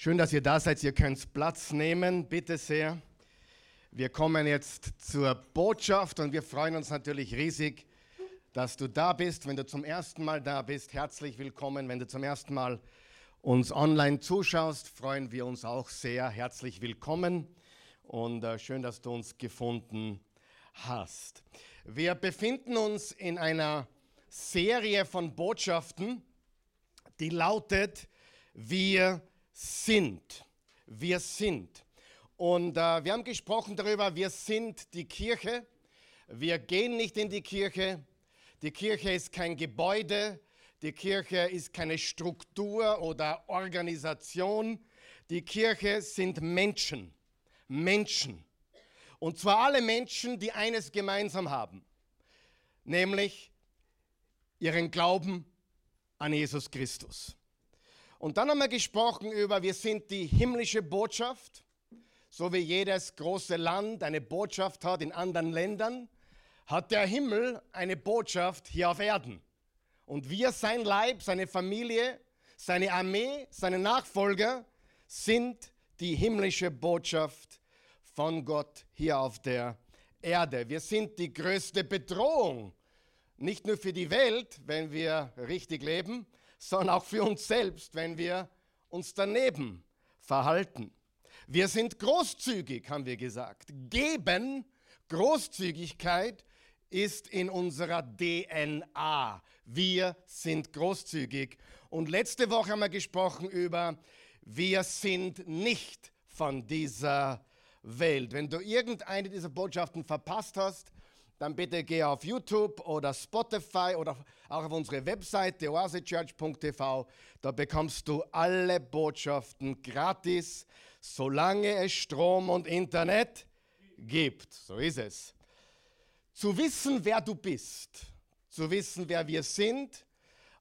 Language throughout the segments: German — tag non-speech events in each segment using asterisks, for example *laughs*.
Schön, dass ihr da seid. Ihr könnt Platz nehmen, bitte sehr. Wir kommen jetzt zur Botschaft und wir freuen uns natürlich riesig, dass du da bist. Wenn du zum ersten Mal da bist, herzlich willkommen. Wenn du zum ersten Mal uns online zuschaust, freuen wir uns auch sehr. Herzlich willkommen und äh, schön, dass du uns gefunden hast. Wir befinden uns in einer Serie von Botschaften, die lautet, wir sind. Wir sind. Und äh, wir haben gesprochen darüber, wir sind die Kirche. Wir gehen nicht in die Kirche. Die Kirche ist kein Gebäude. Die Kirche ist keine Struktur oder Organisation. Die Kirche sind Menschen. Menschen. Und zwar alle Menschen, die eines gemeinsam haben, nämlich ihren Glauben an Jesus Christus. Und dann haben wir gesprochen über, wir sind die himmlische Botschaft, so wie jedes große Land eine Botschaft hat in anderen Ländern, hat der Himmel eine Botschaft hier auf Erden. Und wir, sein Leib, seine Familie, seine Armee, seine Nachfolger, sind die himmlische Botschaft von Gott hier auf der Erde. Wir sind die größte Bedrohung, nicht nur für die Welt, wenn wir richtig leben, sondern auch für uns selbst, wenn wir uns daneben verhalten. Wir sind großzügig, haben wir gesagt. Geben, Großzügigkeit ist in unserer DNA. Wir sind großzügig. Und letzte Woche haben wir gesprochen über, wir sind nicht von dieser Welt. Wenn du irgendeine dieser Botschaften verpasst hast, dann bitte geh auf YouTube oder Spotify oder auch auf unsere Webseite oasechurch.tv. Da bekommst du alle Botschaften gratis, solange es Strom und Internet gibt. So ist es. Zu wissen, wer du bist, zu wissen, wer wir sind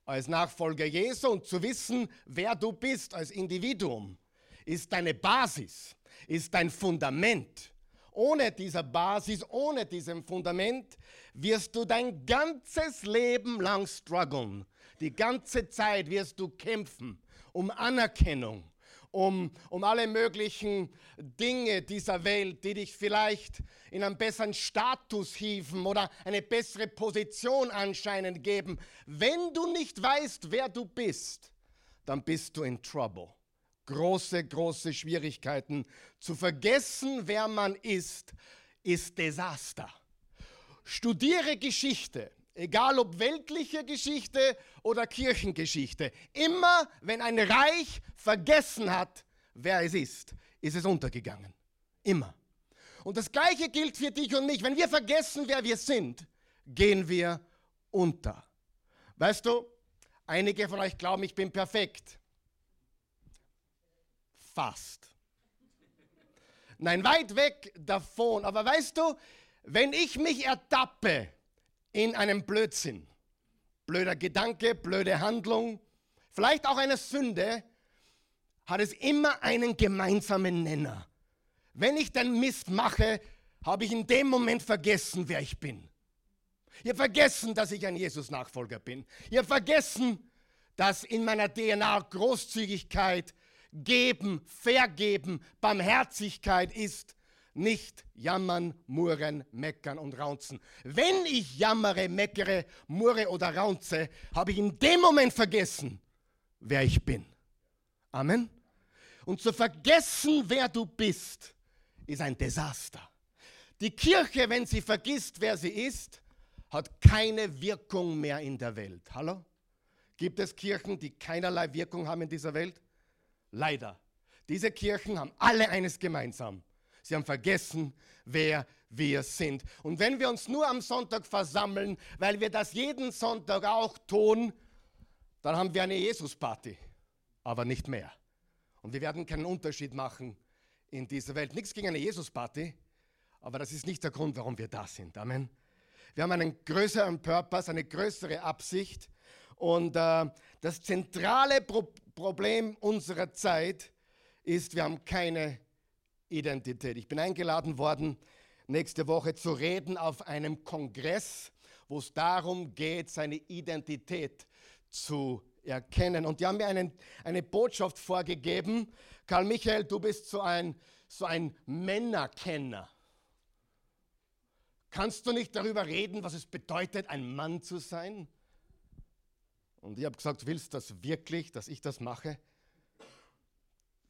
als Nachfolger Jesu und zu wissen, wer du bist als Individuum, ist deine Basis, ist dein Fundament ohne dieser Basis, ohne diesem Fundament wirst du dein ganzes Leben lang strugglen. Die ganze Zeit wirst du kämpfen um Anerkennung, um, um alle möglichen Dinge dieser Welt, die dich vielleicht in einen besseren Status hieven oder eine bessere Position anscheinend geben. Wenn du nicht weißt, wer du bist, dann bist du in Trouble große, große Schwierigkeiten. Zu vergessen, wer man ist, ist Desaster. Studiere Geschichte, egal ob weltliche Geschichte oder Kirchengeschichte. Immer wenn ein Reich vergessen hat, wer es ist, ist es untergegangen. Immer. Und das Gleiche gilt für dich und mich. Wenn wir vergessen, wer wir sind, gehen wir unter. Weißt du, einige von euch glauben, ich bin perfekt fast. Nein, weit weg davon. Aber weißt du, wenn ich mich ertappe in einem Blödsinn, blöder Gedanke, blöde Handlung, vielleicht auch eine Sünde, hat es immer einen gemeinsamen Nenner. Wenn ich den Mist mache, habe ich in dem Moment vergessen, wer ich bin. Ihr vergessen, dass ich ein Jesus-Nachfolger bin. Ihr vergessen, dass in meiner DNA Großzügigkeit, Geben, Vergeben, Barmherzigkeit ist nicht jammern, murren, meckern und raunzen. Wenn ich jammere, meckere, murre oder raunze, habe ich in dem Moment vergessen, wer ich bin. Amen. Und zu vergessen, wer du bist, ist ein Desaster. Die Kirche, wenn sie vergisst, wer sie ist, hat keine Wirkung mehr in der Welt. Hallo? Gibt es Kirchen, die keinerlei Wirkung haben in dieser Welt? Leider. Diese Kirchen haben alle eines gemeinsam. Sie haben vergessen, wer wir sind. Und wenn wir uns nur am Sonntag versammeln, weil wir das jeden Sonntag auch tun, dann haben wir eine Jesus-Party, aber nicht mehr. Und wir werden keinen Unterschied machen in dieser Welt. Nichts gegen eine Jesus-Party, aber das ist nicht der Grund, warum wir da sind. Amen. Wir haben einen größeren Purpose, eine größere Absicht. Und äh, das zentrale Pro Problem unserer Zeit ist, wir haben keine Identität. Ich bin eingeladen worden, nächste Woche zu reden auf einem Kongress, wo es darum geht, seine Identität zu erkennen. Und die haben mir einen, eine Botschaft vorgegeben. Karl Michael, du bist so ein, so ein Männerkenner. Kannst du nicht darüber reden, was es bedeutet, ein Mann zu sein? Und ich habe gesagt, willst du das wirklich, dass ich das mache?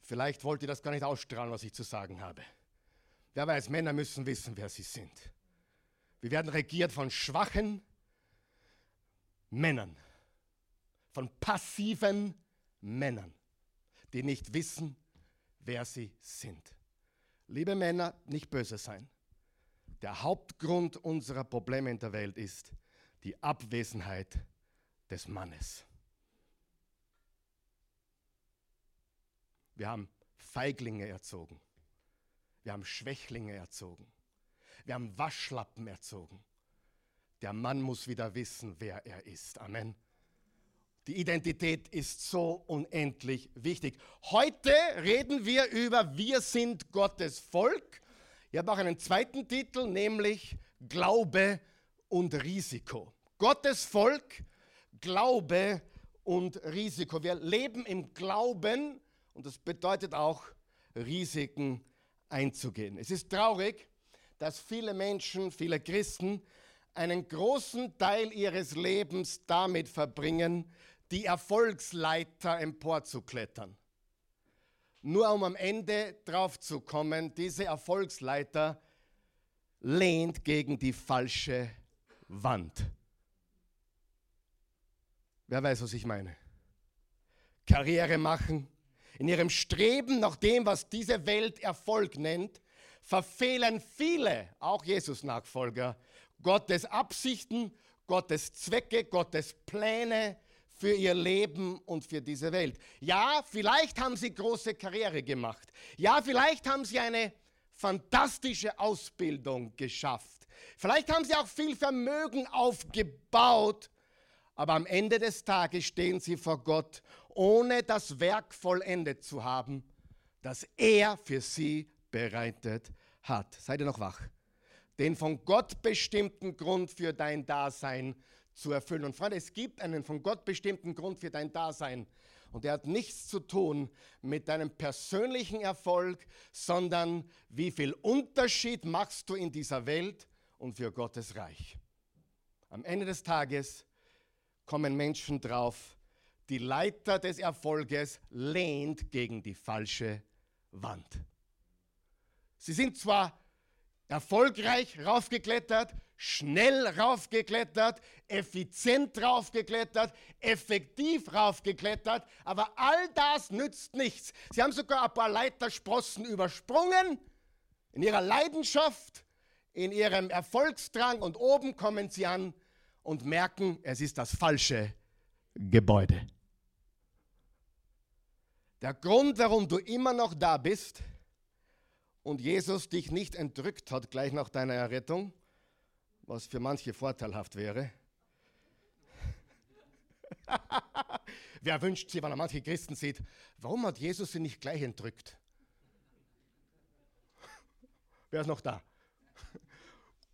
Vielleicht wollt ihr das gar nicht ausstrahlen, was ich zu sagen habe. Wer weiß, Männer müssen wissen, wer sie sind. Wir werden regiert von schwachen Männern, von passiven Männern, die nicht wissen, wer sie sind. Liebe Männer, nicht böse sein. Der Hauptgrund unserer Probleme in der Welt ist die Abwesenheit des Mannes. Wir haben Feiglinge erzogen. Wir haben Schwächlinge erzogen. Wir haben Waschlappen erzogen. Der Mann muss wieder wissen, wer er ist. Amen. Die Identität ist so unendlich wichtig. Heute reden wir über Wir sind Gottes Volk. Ich habe auch einen zweiten Titel, nämlich Glaube und Risiko. Gottes Volk, Glaube und Risiko. Wir leben im Glauben und das bedeutet auch Risiken einzugehen. Es ist traurig, dass viele Menschen, viele Christen einen großen Teil ihres Lebens damit verbringen, die Erfolgsleiter emporzuklettern. Nur um am Ende drauf zu kommen, diese Erfolgsleiter lehnt gegen die falsche Wand. Wer weiß, was ich meine? Karriere machen, in ihrem Streben nach dem, was diese Welt Erfolg nennt, verfehlen viele, auch Jesus-Nachfolger, Gottes Absichten, Gottes Zwecke, Gottes Pläne für ihr Leben und für diese Welt. Ja, vielleicht haben sie große Karriere gemacht. Ja, vielleicht haben sie eine fantastische Ausbildung geschafft. Vielleicht haben sie auch viel Vermögen aufgebaut. Aber am Ende des Tages stehen sie vor Gott, ohne das Werk vollendet zu haben, das er für sie bereitet hat. Seid ihr noch wach? Den von Gott bestimmten Grund für dein Dasein zu erfüllen. Und Freunde, es gibt einen von Gott bestimmten Grund für dein Dasein. Und der hat nichts zu tun mit deinem persönlichen Erfolg, sondern wie viel Unterschied machst du in dieser Welt und für Gottes Reich. Am Ende des Tages kommen Menschen drauf, die Leiter des Erfolges lehnt gegen die falsche Wand. Sie sind zwar erfolgreich raufgeklettert, schnell raufgeklettert, effizient raufgeklettert, effektiv raufgeklettert, aber all das nützt nichts. Sie haben sogar ein paar Leitersprossen übersprungen in ihrer Leidenschaft, in ihrem Erfolgsdrang und oben kommen sie an und merken, es ist das falsche Gebäude. Der Grund, warum du immer noch da bist, und Jesus dich nicht entrückt hat gleich nach deiner Errettung, was für manche vorteilhaft wäre. *laughs* Wer wünscht sich, wenn er manche Christen sieht, warum hat Jesus sie nicht gleich entrückt? Wer ist noch da?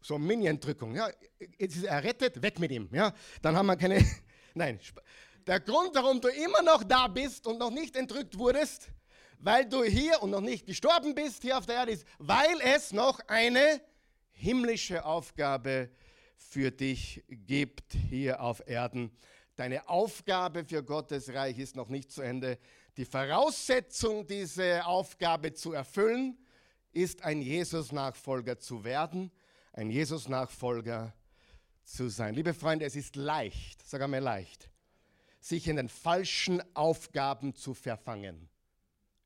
So Mini-Entrückung. Ja, jetzt ist er errettet, weg mit ihm. Ja, dann haben wir keine. *laughs* Nein, der Grund, warum du immer noch da bist und noch nicht entrückt wurdest, weil du hier und noch nicht gestorben bist hier auf der Erde ist, weil es noch eine himmlische Aufgabe für dich gibt hier auf Erden. Deine Aufgabe für Gottes Reich ist noch nicht zu Ende. Die Voraussetzung, diese Aufgabe zu erfüllen, ist ein Jesus-Nachfolger zu werden, ein Jesus-Nachfolger zu sein. Liebe Freunde, es ist leicht, sag einmal leicht, sich in den falschen Aufgaben zu verfangen.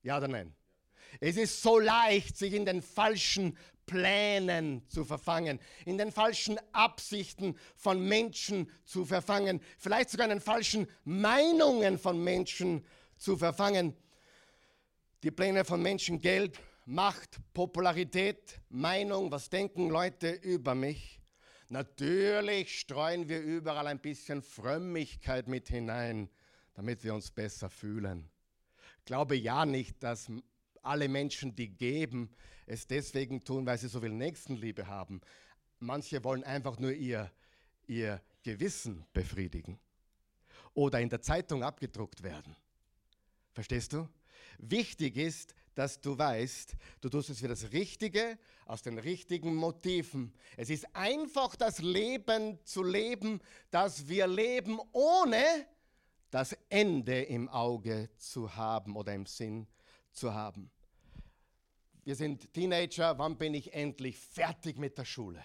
Ja oder nein? Es ist so leicht, sich in den falschen Plänen zu verfangen, in den falschen Absichten von Menschen zu verfangen, vielleicht sogar in den falschen Meinungen von Menschen zu verfangen. Die Pläne von Menschen, Geld, Macht, Popularität, Meinung, was denken Leute über mich? Natürlich streuen wir überall ein bisschen Frömmigkeit mit hinein, damit wir uns besser fühlen glaube ja nicht, dass alle Menschen, die geben, es deswegen tun, weil sie so viel Nächstenliebe haben. Manche wollen einfach nur ihr, ihr Gewissen befriedigen. oder in der Zeitung abgedruckt werden. Verstehst du? Wichtig ist, dass du weißt, du tust es für das Richtige, aus den richtigen Motiven. Es ist einfach das Leben zu leben, das wir leben, ohne das Ende im Auge zu haben oder im Sinn zu haben. Wir sind Teenager, wann bin ich endlich fertig mit der Schule?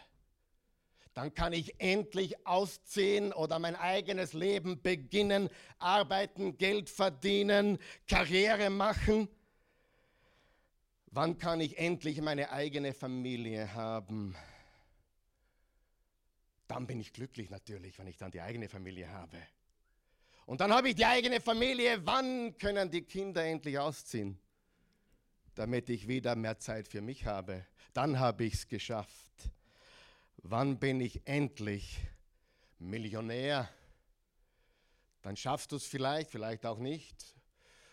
Dann kann ich endlich ausziehen oder mein eigenes Leben beginnen, arbeiten, Geld verdienen, Karriere machen. Wann kann ich endlich meine eigene Familie haben? Dann bin ich glücklich natürlich, wenn ich dann die eigene Familie habe. Und dann habe ich die eigene Familie. Wann können die Kinder endlich ausziehen? Damit ich wieder mehr Zeit für mich habe. Dann habe ich es geschafft. Wann bin ich endlich Millionär? Dann schaffst du es vielleicht, vielleicht auch nicht.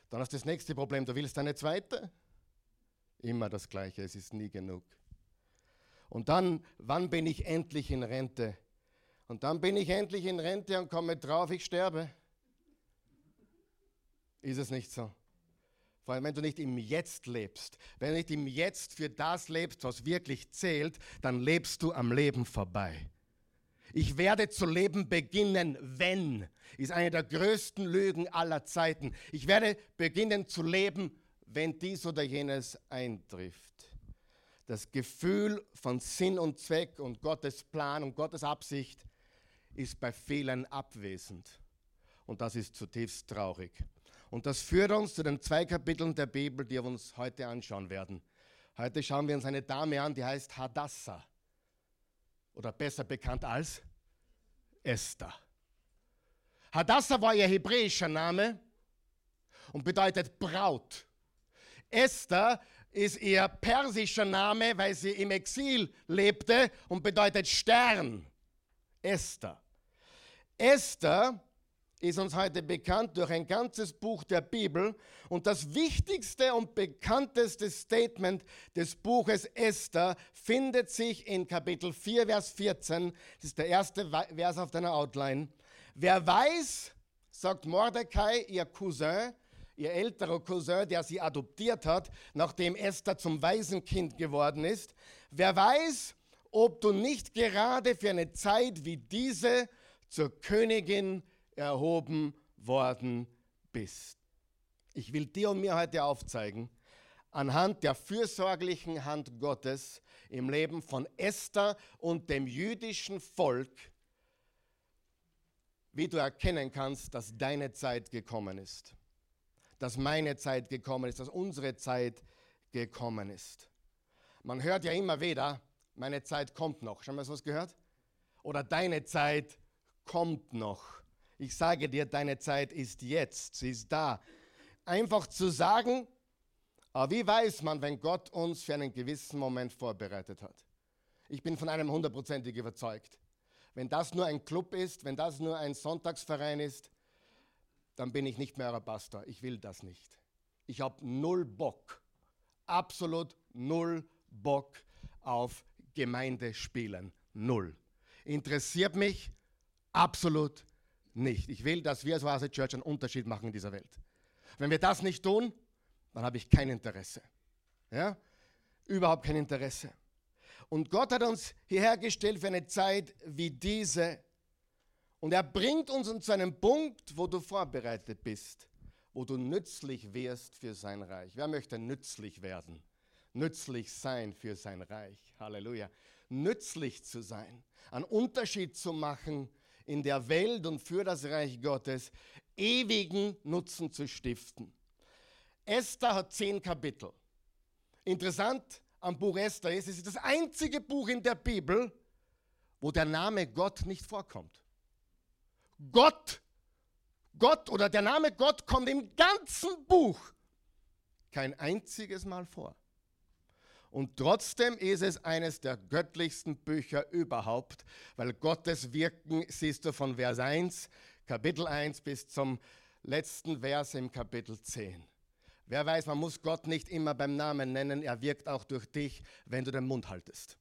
Dann hast du das nächste Problem, du willst eine zweite. Immer das Gleiche, es ist nie genug. Und dann, wann bin ich endlich in Rente? Und dann bin ich endlich in Rente und komme drauf, ich sterbe. Ist es nicht so? Vor allem, wenn du nicht im Jetzt lebst, wenn du nicht im Jetzt für das lebst, was wirklich zählt, dann lebst du am Leben vorbei. Ich werde zu leben beginnen, wenn, ist eine der größten Lügen aller Zeiten. Ich werde beginnen zu leben, wenn dies oder jenes eintrifft. Das Gefühl von Sinn und Zweck und Gottes Plan und Gottes Absicht ist bei vielen abwesend. Und das ist zutiefst traurig. Und das führt uns zu den zwei Kapiteln der Bibel, die wir uns heute anschauen werden. Heute schauen wir uns eine Dame an, die heißt Hadassah. Oder besser bekannt als Esther. Hadassah war ihr hebräischer Name und bedeutet Braut. Esther ist ihr persischer Name, weil sie im Exil lebte und bedeutet Stern. Esther. Esther ist uns heute bekannt durch ein ganzes Buch der Bibel. Und das wichtigste und bekannteste Statement des Buches Esther findet sich in Kapitel 4, Vers 14. Das ist der erste Vers auf deiner Outline. Wer weiß, sagt Mordecai, ihr Cousin, ihr älterer Cousin, der sie adoptiert hat, nachdem Esther zum Waisenkind geworden ist, wer weiß, ob du nicht gerade für eine Zeit wie diese zur Königin erhoben worden bist. Ich will dir und mir heute aufzeigen, anhand der fürsorglichen Hand Gottes im Leben von Esther und dem jüdischen Volk, wie du erkennen kannst, dass deine Zeit gekommen ist, dass meine Zeit gekommen ist, dass unsere Zeit gekommen ist. Man hört ja immer wieder, meine Zeit kommt noch. Schon mal was gehört? Oder deine Zeit kommt noch. Ich sage dir, deine Zeit ist jetzt, sie ist da. Einfach zu sagen, aber wie weiß man, wenn Gott uns für einen gewissen Moment vorbereitet hat? Ich bin von einem hundertprozentig überzeugt. Wenn das nur ein Club ist, wenn das nur ein Sonntagsverein ist, dann bin ich nicht mehr euer Pastor. Ich will das nicht. Ich habe null Bock, absolut null Bock auf Gemeindespielen. Null. Interessiert mich absolut nicht. Ich will, dass wir als Oase Church einen Unterschied machen in dieser Welt. Wenn wir das nicht tun, dann habe ich kein Interesse. Ja? Überhaupt kein Interesse. Und Gott hat uns hierher gestellt für eine Zeit wie diese. Und er bringt uns zu einem Punkt, wo du vorbereitet bist, wo du nützlich wirst für sein Reich. Wer möchte nützlich werden? Nützlich sein für sein Reich. Halleluja. Nützlich zu sein, einen Unterschied zu machen in der Welt und für das Reich Gottes ewigen Nutzen zu stiften. Esther hat zehn Kapitel. Interessant am Buch Esther ist, es ist das einzige Buch in der Bibel, wo der Name Gott nicht vorkommt. Gott, Gott oder der Name Gott kommt im ganzen Buch kein einziges Mal vor. Und trotzdem ist es eines der göttlichsten Bücher überhaupt, weil Gottes Wirken siehst du von Vers 1, Kapitel 1 bis zum letzten Vers im Kapitel 10. Wer weiß, man muss Gott nicht immer beim Namen nennen, er wirkt auch durch dich, wenn du den Mund haltest.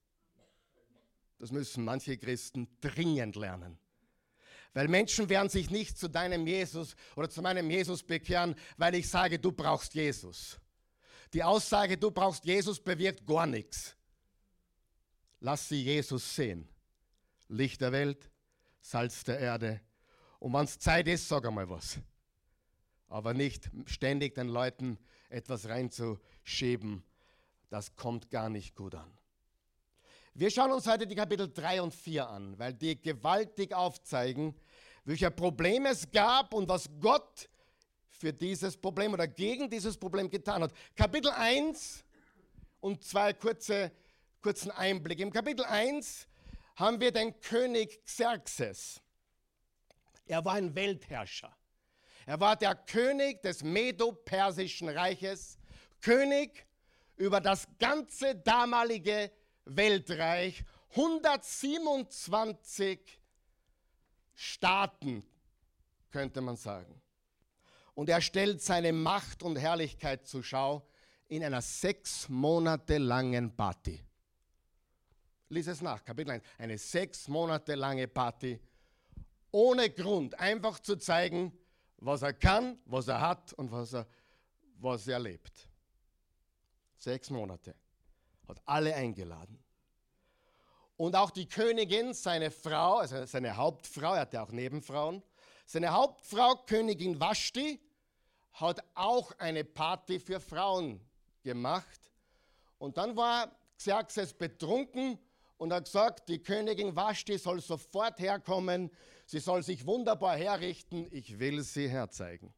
Das müssen manche Christen dringend lernen. Weil Menschen werden sich nicht zu deinem Jesus oder zu meinem Jesus bekehren, weil ich sage, du brauchst Jesus. Die Aussage, du brauchst Jesus, bewirkt gar nichts. Lass sie Jesus sehen. Licht der Welt, Salz der Erde. Und wenn es Zeit ist, sag einmal was. Aber nicht ständig den Leuten etwas reinzuschieben. Das kommt gar nicht gut an. Wir schauen uns heute die Kapitel 3 und 4 an, weil die gewaltig aufzeigen, welche Probleme es gab und was Gott für dieses Problem oder gegen dieses Problem getan hat. Kapitel 1 und zwei kurze, kurzen Einblick. Im Kapitel 1 haben wir den König Xerxes. Er war ein Weltherrscher. Er war der König des Medo-Persischen Reiches, König über das ganze damalige Weltreich, 127 Staaten, könnte man sagen. Und er stellt seine Macht und Herrlichkeit zur Schau in einer sechs Monate langen Party. Lies es nach, Kapitel 1. Eine sechs Monate lange Party, ohne Grund, einfach zu zeigen, was er kann, was er hat und was er, was er lebt. Sechs Monate. Hat alle eingeladen. Und auch die Königin, seine Frau, also seine Hauptfrau, er hatte auch Nebenfrauen, seine Hauptfrau, Königin Vashti, hat auch eine Party für Frauen gemacht. Und dann war Xerxes betrunken und hat gesagt, die Königin Vashti soll sofort herkommen, sie soll sich wunderbar herrichten, ich will sie herzeigen.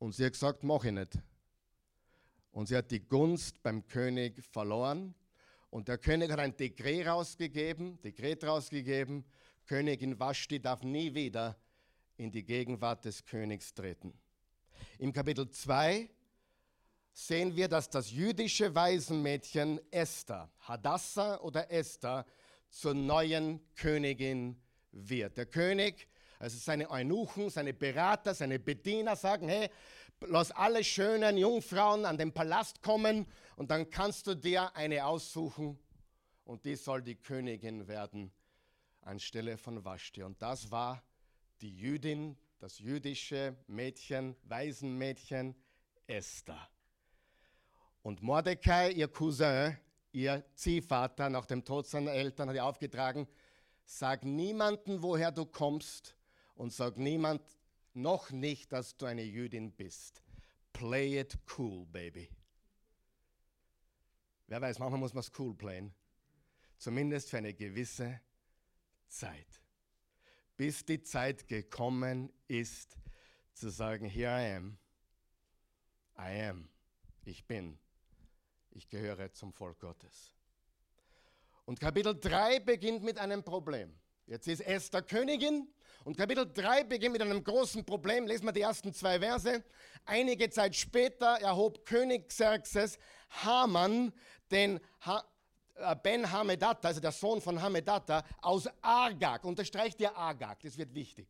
Und sie hat gesagt, mach ich nicht. Und sie hat die Gunst beim König verloren. Und der König hat ein Dekret rausgegeben, Dekret rausgegeben, Königin Vashti darf nie wieder in die Gegenwart des Königs treten. Im Kapitel 2 sehen wir, dass das jüdische Waisenmädchen Esther, Hadassah oder Esther, zur neuen Königin wird. Der König, also seine Eunuchen, seine Berater, seine Bediener sagen, hey, lass alle schönen Jungfrauen an den Palast kommen und dann kannst du dir eine aussuchen und die soll die Königin werden anstelle von Vashti. Und das war die Jüdin, das jüdische Mädchen, Waisenmädchen Esther. Und Mordecai, ihr Cousin, ihr Ziehvater nach dem Tod seiner Eltern, hat ihr aufgetragen, sag niemanden, woher du kommst und sag niemand noch nicht, dass du eine Jüdin bist. Play it cool, baby. Wer weiß, manchmal muss man es cool playen. Zumindest für eine gewisse Zeit. Bis die Zeit gekommen ist, zu sagen, here I am. I am. Ich bin. Ich gehöre zum Volk Gottes. Und Kapitel 3 beginnt mit einem Problem. Jetzt ist Esther Königin und Kapitel 3 beginnt mit einem großen Problem. Lesen wir die ersten zwei Verse. Einige Zeit später erhob König Xerxes Haman, den ha äh, Ben Hamedatta, also der Sohn von Hamedatta, aus Agag. Unterstreicht ihr Agag, das wird wichtig.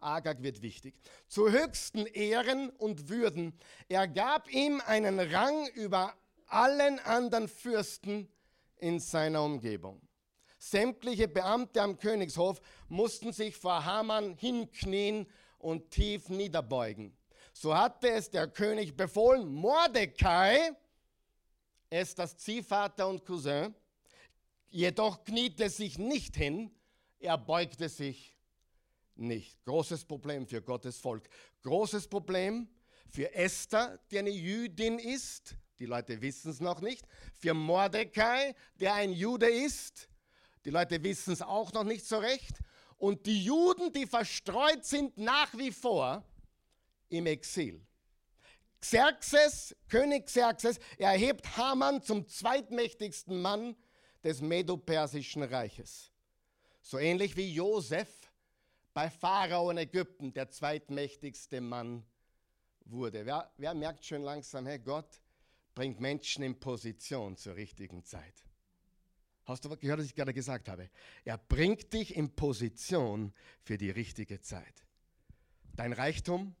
Agag wird wichtig. Zu höchsten Ehren und Würden. Er gab ihm einen Rang über allen anderen Fürsten in seiner Umgebung. Sämtliche Beamte am Königshof mussten sich vor Haman hinknien und tief niederbeugen. So hatte es der König befohlen, Mordecai, es das Ziehvater und Cousin, jedoch kniete sich nicht hin, er beugte sich nicht. Großes Problem für Gottes Volk. Großes Problem für Esther, die eine Jüdin ist. Die Leute wissen es noch nicht. Für Mordecai, der ein Jude ist. Die Leute wissen es auch noch nicht so recht. Und die Juden, die verstreut sind nach wie vor im Exil. Xerxes, König Xerxes, erhebt Haman zum zweitmächtigsten Mann des Medo-Persischen Reiches. So ähnlich wie Josef bei Pharao in Ägypten der zweitmächtigste Mann wurde. Wer, wer merkt schon langsam, hey, Gott bringt Menschen in Position zur richtigen Zeit. Hast du gehört, was ich gerade gesagt habe? Er bringt dich in Position für die richtige Zeit. Dein Reichtum,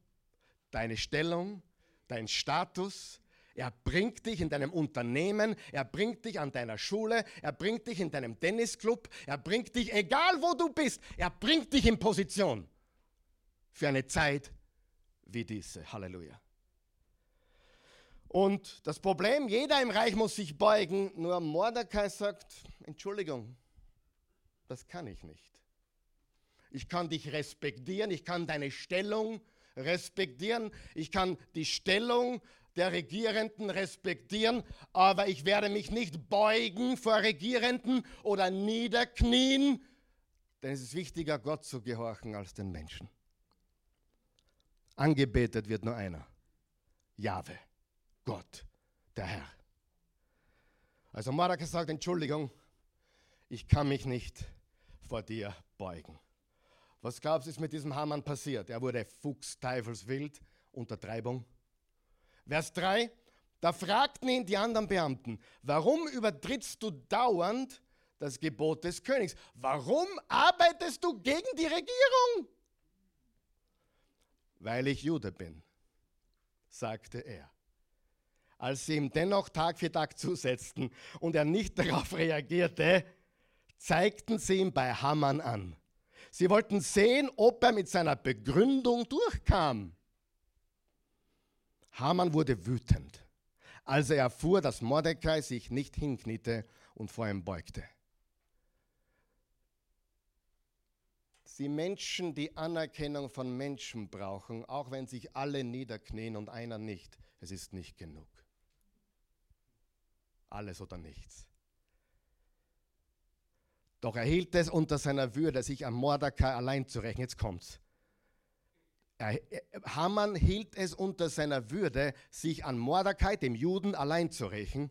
deine Stellung, dein Status, Er bringt dich in deinem Unternehmen, er bringt dich an deiner Schule, er bringt dich in deinem Tennisclub, er bringt dich, egal wo du bist, er bringt dich in Position für eine Zeit wie diese. Halleluja. Und das Problem, jeder im Reich muss sich beugen, nur Mordecai sagt, Entschuldigung, das kann ich nicht. Ich kann dich respektieren, ich kann deine Stellung respektieren, ich kann die Stellung der Regierenden respektieren, aber ich werde mich nicht beugen vor Regierenden oder niederknien, denn es ist wichtiger, Gott zu gehorchen als den Menschen. Angebetet wird nur einer, Jahwe, Gott, der Herr. Also Mordecai sagt, Entschuldigung, ich kann mich nicht vor dir beugen. Was glaubst du, ist mit diesem Hamann passiert? Er wurde fuchsteufelswild, Untertreibung. Vers 3, da fragten ihn die anderen Beamten, warum übertrittst du dauernd das Gebot des Königs? Warum arbeitest du gegen die Regierung? Weil ich Jude bin, sagte er. Als sie ihm dennoch Tag für Tag zusetzten und er nicht *laughs* darauf reagierte, zeigten sie ihn bei Hamann an. Sie wollten sehen, ob er mit seiner Begründung durchkam. Haman wurde wütend, als er erfuhr, dass Mordecai sich nicht hinkniete und vor ihm beugte. Die Menschen, die Anerkennung von Menschen brauchen, auch wenn sich alle niederknien und einer nicht, es ist nicht genug. Alles oder nichts. Doch er hielt es unter seiner Würde, sich an Mordecai allein zu rächen. Jetzt kommt's. Haman hielt es unter seiner Würde, sich an Mordecai, dem Juden, allein zu rächen.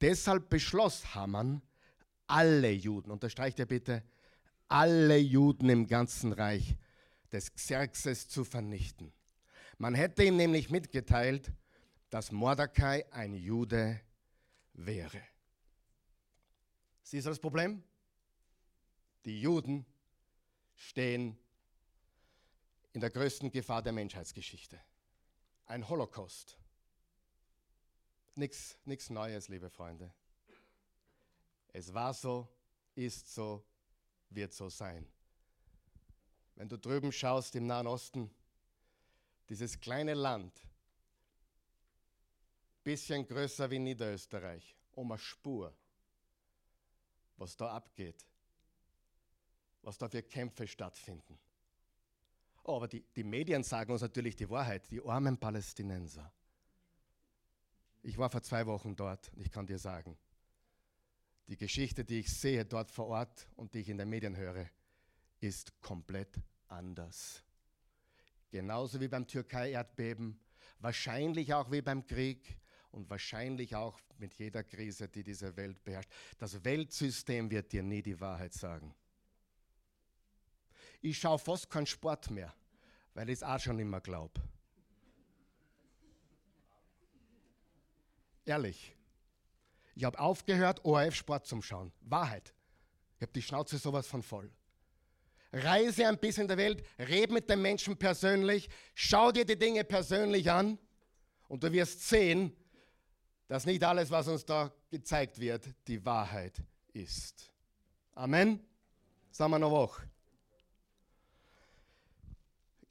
Deshalb beschloss Haman, alle Juden, unterstreicht er bitte, alle Juden im ganzen Reich des Xerxes zu vernichten. Man hätte ihm nämlich mitgeteilt, dass Mordecai ein Jude wäre. Siehst du das Problem? Die Juden stehen in der größten Gefahr der Menschheitsgeschichte. Ein Holocaust. Nichts Neues, liebe Freunde. Es war so, ist so, wird so sein. Wenn du drüben schaust im Nahen Osten, dieses kleine Land, bisschen größer wie Niederösterreich, um eine Spur, was da abgeht, was da für Kämpfe stattfinden. Oh, aber die, die Medien sagen uns natürlich die Wahrheit, die armen Palästinenser. Ich war vor zwei Wochen dort und ich kann dir sagen, die Geschichte, die ich sehe dort vor Ort und die ich in den Medien höre, ist komplett anders. Genauso wie beim Türkei-Erdbeben, wahrscheinlich auch wie beim Krieg und wahrscheinlich auch mit jeder Krise, die diese Welt beherrscht. Das Weltsystem wird dir nie die Wahrheit sagen ich schaue fast keinen Sport mehr, weil ich es auch schon immer glaube. Ehrlich. Ich habe aufgehört, ORF-Sport zum Schauen. Wahrheit. Ich habe die Schnauze sowas von voll. Reise ein bisschen in der Welt, red mit den Menschen persönlich, schau dir die Dinge persönlich an und du wirst sehen, dass nicht alles, was uns da gezeigt wird, die Wahrheit ist. Amen. Sagen wir noch Woche.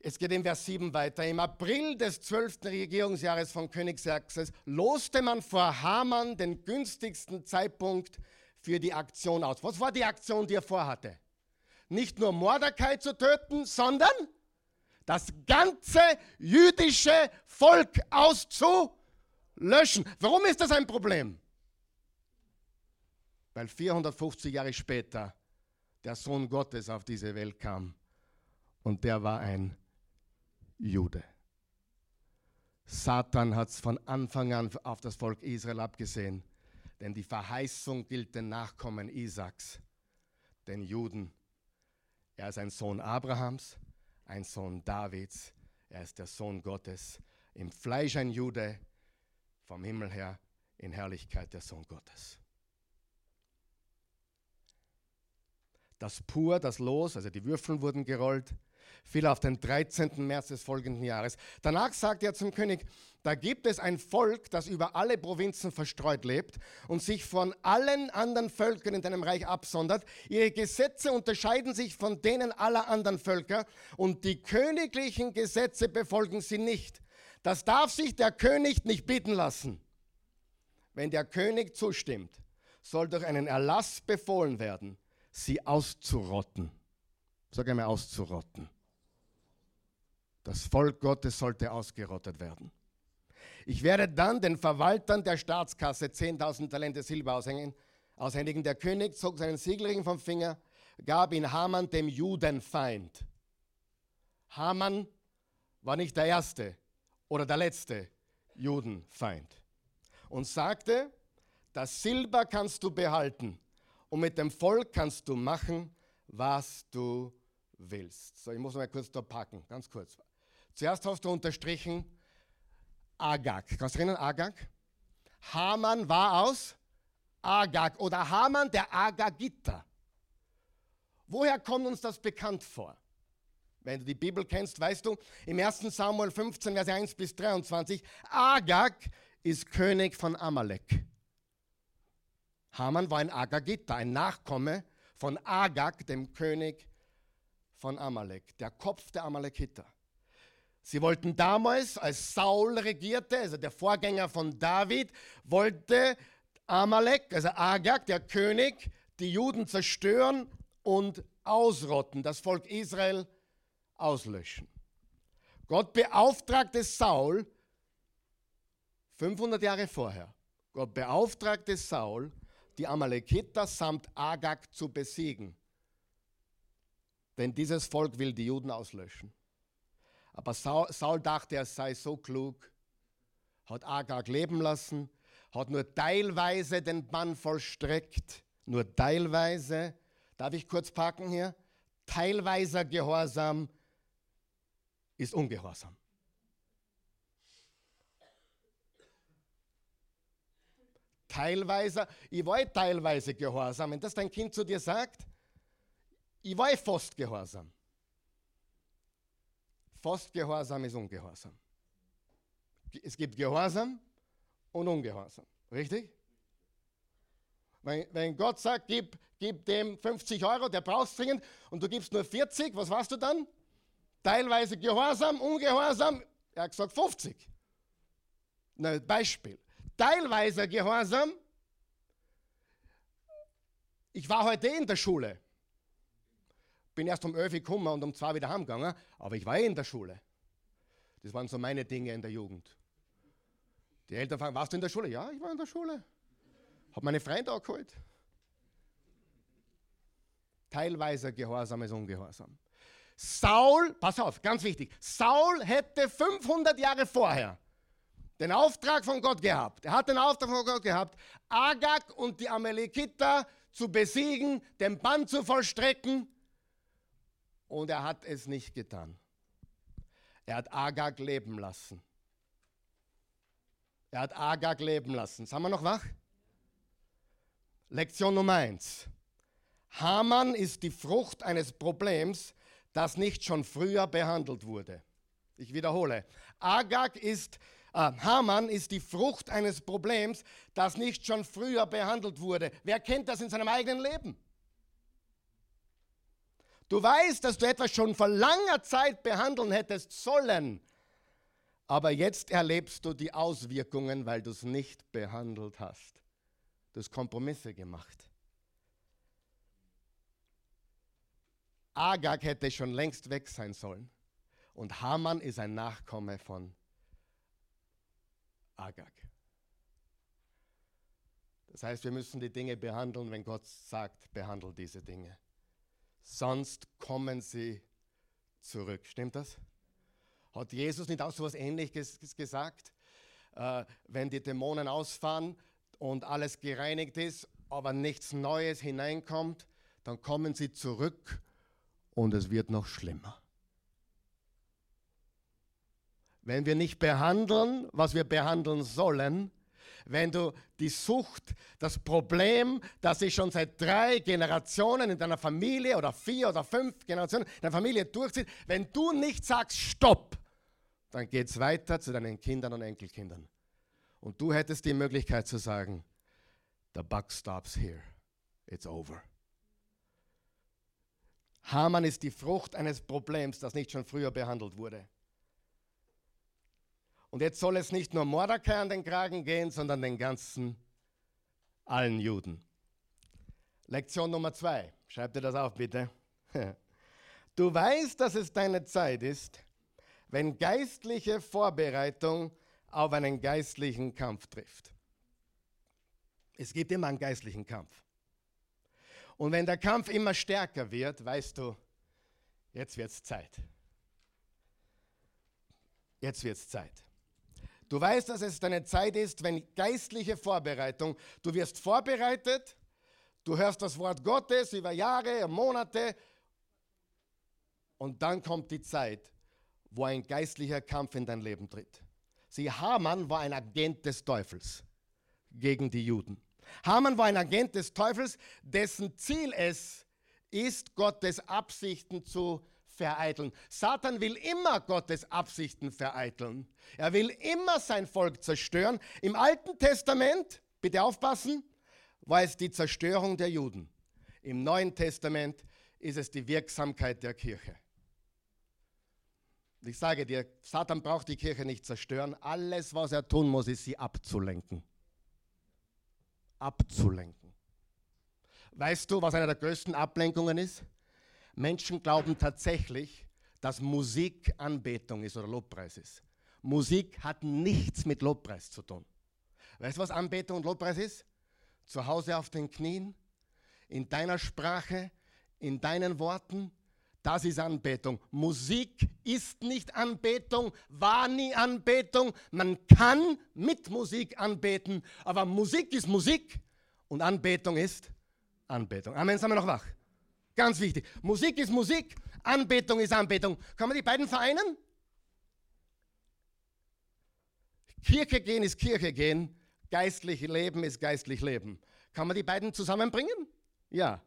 Es geht in Vers 7 weiter. Im April des 12. Regierungsjahres von König Xerxes loste man vor Haman den günstigsten Zeitpunkt für die Aktion aus. Was war die Aktion, die er vorhatte? Nicht nur Mordecai zu töten, sondern das ganze jüdische Volk auszulöschen. Warum ist das ein Problem? Weil 450 Jahre später der Sohn Gottes auf diese Welt kam und der war ein Jude. Satan hat es von Anfang an auf das Volk Israel abgesehen, denn die Verheißung gilt den Nachkommen Isaaks, den Juden. Er ist ein Sohn Abrahams, ein Sohn Davids, er ist der Sohn Gottes, im Fleisch ein Jude, vom Himmel her in Herrlichkeit der Sohn Gottes. Das Pur, das Los, also die Würfel wurden gerollt, fiel auf den 13. März des folgenden Jahres. Danach sagte er zum König, da gibt es ein Volk, das über alle Provinzen verstreut lebt und sich von allen anderen Völkern in deinem Reich absondert. Ihre Gesetze unterscheiden sich von denen aller anderen Völker und die königlichen Gesetze befolgen sie nicht. Das darf sich der König nicht bieten lassen. Wenn der König zustimmt, soll durch einen Erlass befohlen werden, sie auszurotten. Sag einmal auszurotten. Das Volk Gottes sollte ausgerottet werden. Ich werde dann den Verwaltern der Staatskasse 10.000 Talente Silber aushängen, aushändigen. Der König zog seinen Siegelring vom Finger, gab ihn Haman, dem Judenfeind. Haman war nicht der erste oder der letzte Judenfeind. Und sagte, das Silber kannst du behalten und mit dem Volk kannst du machen, was du willst. So, ich muss mal kurz da packen, ganz kurz. Zuerst hast du unterstrichen, Agag. Kannst du erinnern, Agag? Haman war aus Agag oder Haman der Agagiter. Woher kommt uns das bekannt vor? Wenn du die Bibel kennst, weißt du, im 1. Samuel 15, Vers 1 bis 23, Agag ist König von Amalek. Haman war ein Agagiter, ein Nachkomme von Agag, dem König von Amalek, der Kopf der Amalekiter. Sie wollten damals, als Saul regierte, also der Vorgänger von David, wollte Amalek, also Agag, der König, die Juden zerstören und ausrotten, das Volk Israel auslöschen. Gott beauftragte Saul 500 Jahre vorher. Gott beauftragte Saul, die Amalekiter samt Agag zu besiegen. Denn dieses Volk will die Juden auslöschen. Aber Saul, Saul dachte, er sei so klug, hat Agag leben lassen, hat nur teilweise den Bann vollstreckt, nur teilweise. Darf ich kurz packen hier? Teilweiser Gehorsam ist Ungehorsam. Teilweise, ich war teilweise gehorsam. Wenn das dein Kind zu dir sagt, ich war fast gehorsam. Fast Gehorsam ist Ungehorsam. Es gibt Gehorsam und Ungehorsam. Richtig? Wenn, wenn Gott sagt, gib, gib dem 50 Euro, der brauchst dringend, und du gibst nur 40, was warst du dann? Teilweise Gehorsam, Ungehorsam. Er hat gesagt 50. Na, Beispiel. Teilweise Gehorsam. Ich war heute in der Schule. Bin erst um 11 Uhr gekommen und um 2 wieder heimgegangen, aber ich war eh in der Schule. Das waren so meine Dinge in der Jugend. Die Eltern fragen, warst du in der Schule? Ja, ich war in der Schule. Hab meine Freunde auch geholt. Teilweise Gehorsam ist Ungehorsam. Saul, pass auf, ganz wichtig, Saul hätte 500 Jahre vorher den Auftrag von Gott gehabt. Er hat den Auftrag von Gott gehabt, Agag und die Amalekiter zu besiegen, den Bann zu vollstrecken und er hat es nicht getan. Er hat Agag leben lassen. Er hat Agag leben lassen. Sind wir noch wach? Lektion Nummer eins. Haman ist die Frucht eines Problems, das nicht schon früher behandelt wurde. Ich wiederhole. Agag ist, äh, Haman ist die Frucht eines Problems, das nicht schon früher behandelt wurde. Wer kennt das in seinem eigenen Leben? Du weißt, dass du etwas schon vor langer Zeit behandeln hättest sollen, aber jetzt erlebst du die Auswirkungen, weil du es nicht behandelt hast. Du hast Kompromisse gemacht. Agag hätte schon längst weg sein sollen. Und Haman ist ein Nachkomme von Agag. Das heißt, wir müssen die Dinge behandeln, wenn Gott sagt, behandle diese Dinge sonst kommen sie zurück. Stimmt das? Hat Jesus nicht auch so etwas Ähnliches gesagt? Äh, wenn die Dämonen ausfahren und alles gereinigt ist, aber nichts Neues hineinkommt, dann kommen sie zurück und es wird noch schlimmer. Wenn wir nicht behandeln, was wir behandeln sollen, wenn du die Sucht, das Problem, das sich schon seit drei Generationen in deiner Familie oder vier oder fünf Generationen in deiner Familie durchzieht, wenn du nicht sagst, stopp, dann geht es weiter zu deinen Kindern und Enkelkindern. Und du hättest die Möglichkeit zu sagen, the buck stops here, it's over. Haman ist die Frucht eines Problems, das nicht schon früher behandelt wurde. Und jetzt soll es nicht nur Mordecai an den Kragen gehen, sondern den ganzen, allen Juden. Lektion Nummer zwei. Schreib dir das auf, bitte. *laughs* Du weißt, dass es deine Zeit ist, wenn geistliche Vorbereitung auf einen geistlichen Kampf trifft. Es gibt immer einen geistlichen Kampf. Und wenn der Kampf immer stärker wird, weißt du, jetzt wird es Zeit. Jetzt wird es Zeit. Du weißt, dass es deine Zeit ist, wenn geistliche Vorbereitung, du wirst vorbereitet, du hörst das Wort Gottes über Jahre, Monate und dann kommt die Zeit, wo ein geistlicher Kampf in dein Leben tritt. Sie, Haman war ein Agent des Teufels gegen die Juden. Haman war ein Agent des Teufels, dessen Ziel es ist, Gottes Absichten zu vereiteln. Satan will immer Gottes Absichten vereiteln. Er will immer sein Volk zerstören. Im Alten Testament, bitte aufpassen, war es die Zerstörung der Juden. Im Neuen Testament ist es die Wirksamkeit der Kirche. Ich sage dir, Satan braucht die Kirche nicht zerstören. Alles, was er tun muss, ist sie abzulenken abzulenken. Weißt du, was eine der größten Ablenkungen ist? Menschen glauben tatsächlich, dass Musik Anbetung ist oder Lobpreis ist. Musik hat nichts mit Lobpreis zu tun. Weißt du, was Anbetung und Lobpreis ist? Zu Hause auf den Knien, in deiner Sprache, in deinen Worten. Das ist Anbetung. Musik ist nicht Anbetung, war nie Anbetung. Man kann mit Musik anbeten, aber Musik ist Musik und Anbetung ist Anbetung. Amen, sind wir noch wach? Ganz wichtig. Musik ist Musik, Anbetung ist Anbetung. Kann man die beiden vereinen? Kirche gehen ist Kirche gehen, geistlich Leben ist geistlich Leben. Kann man die beiden zusammenbringen? Ja.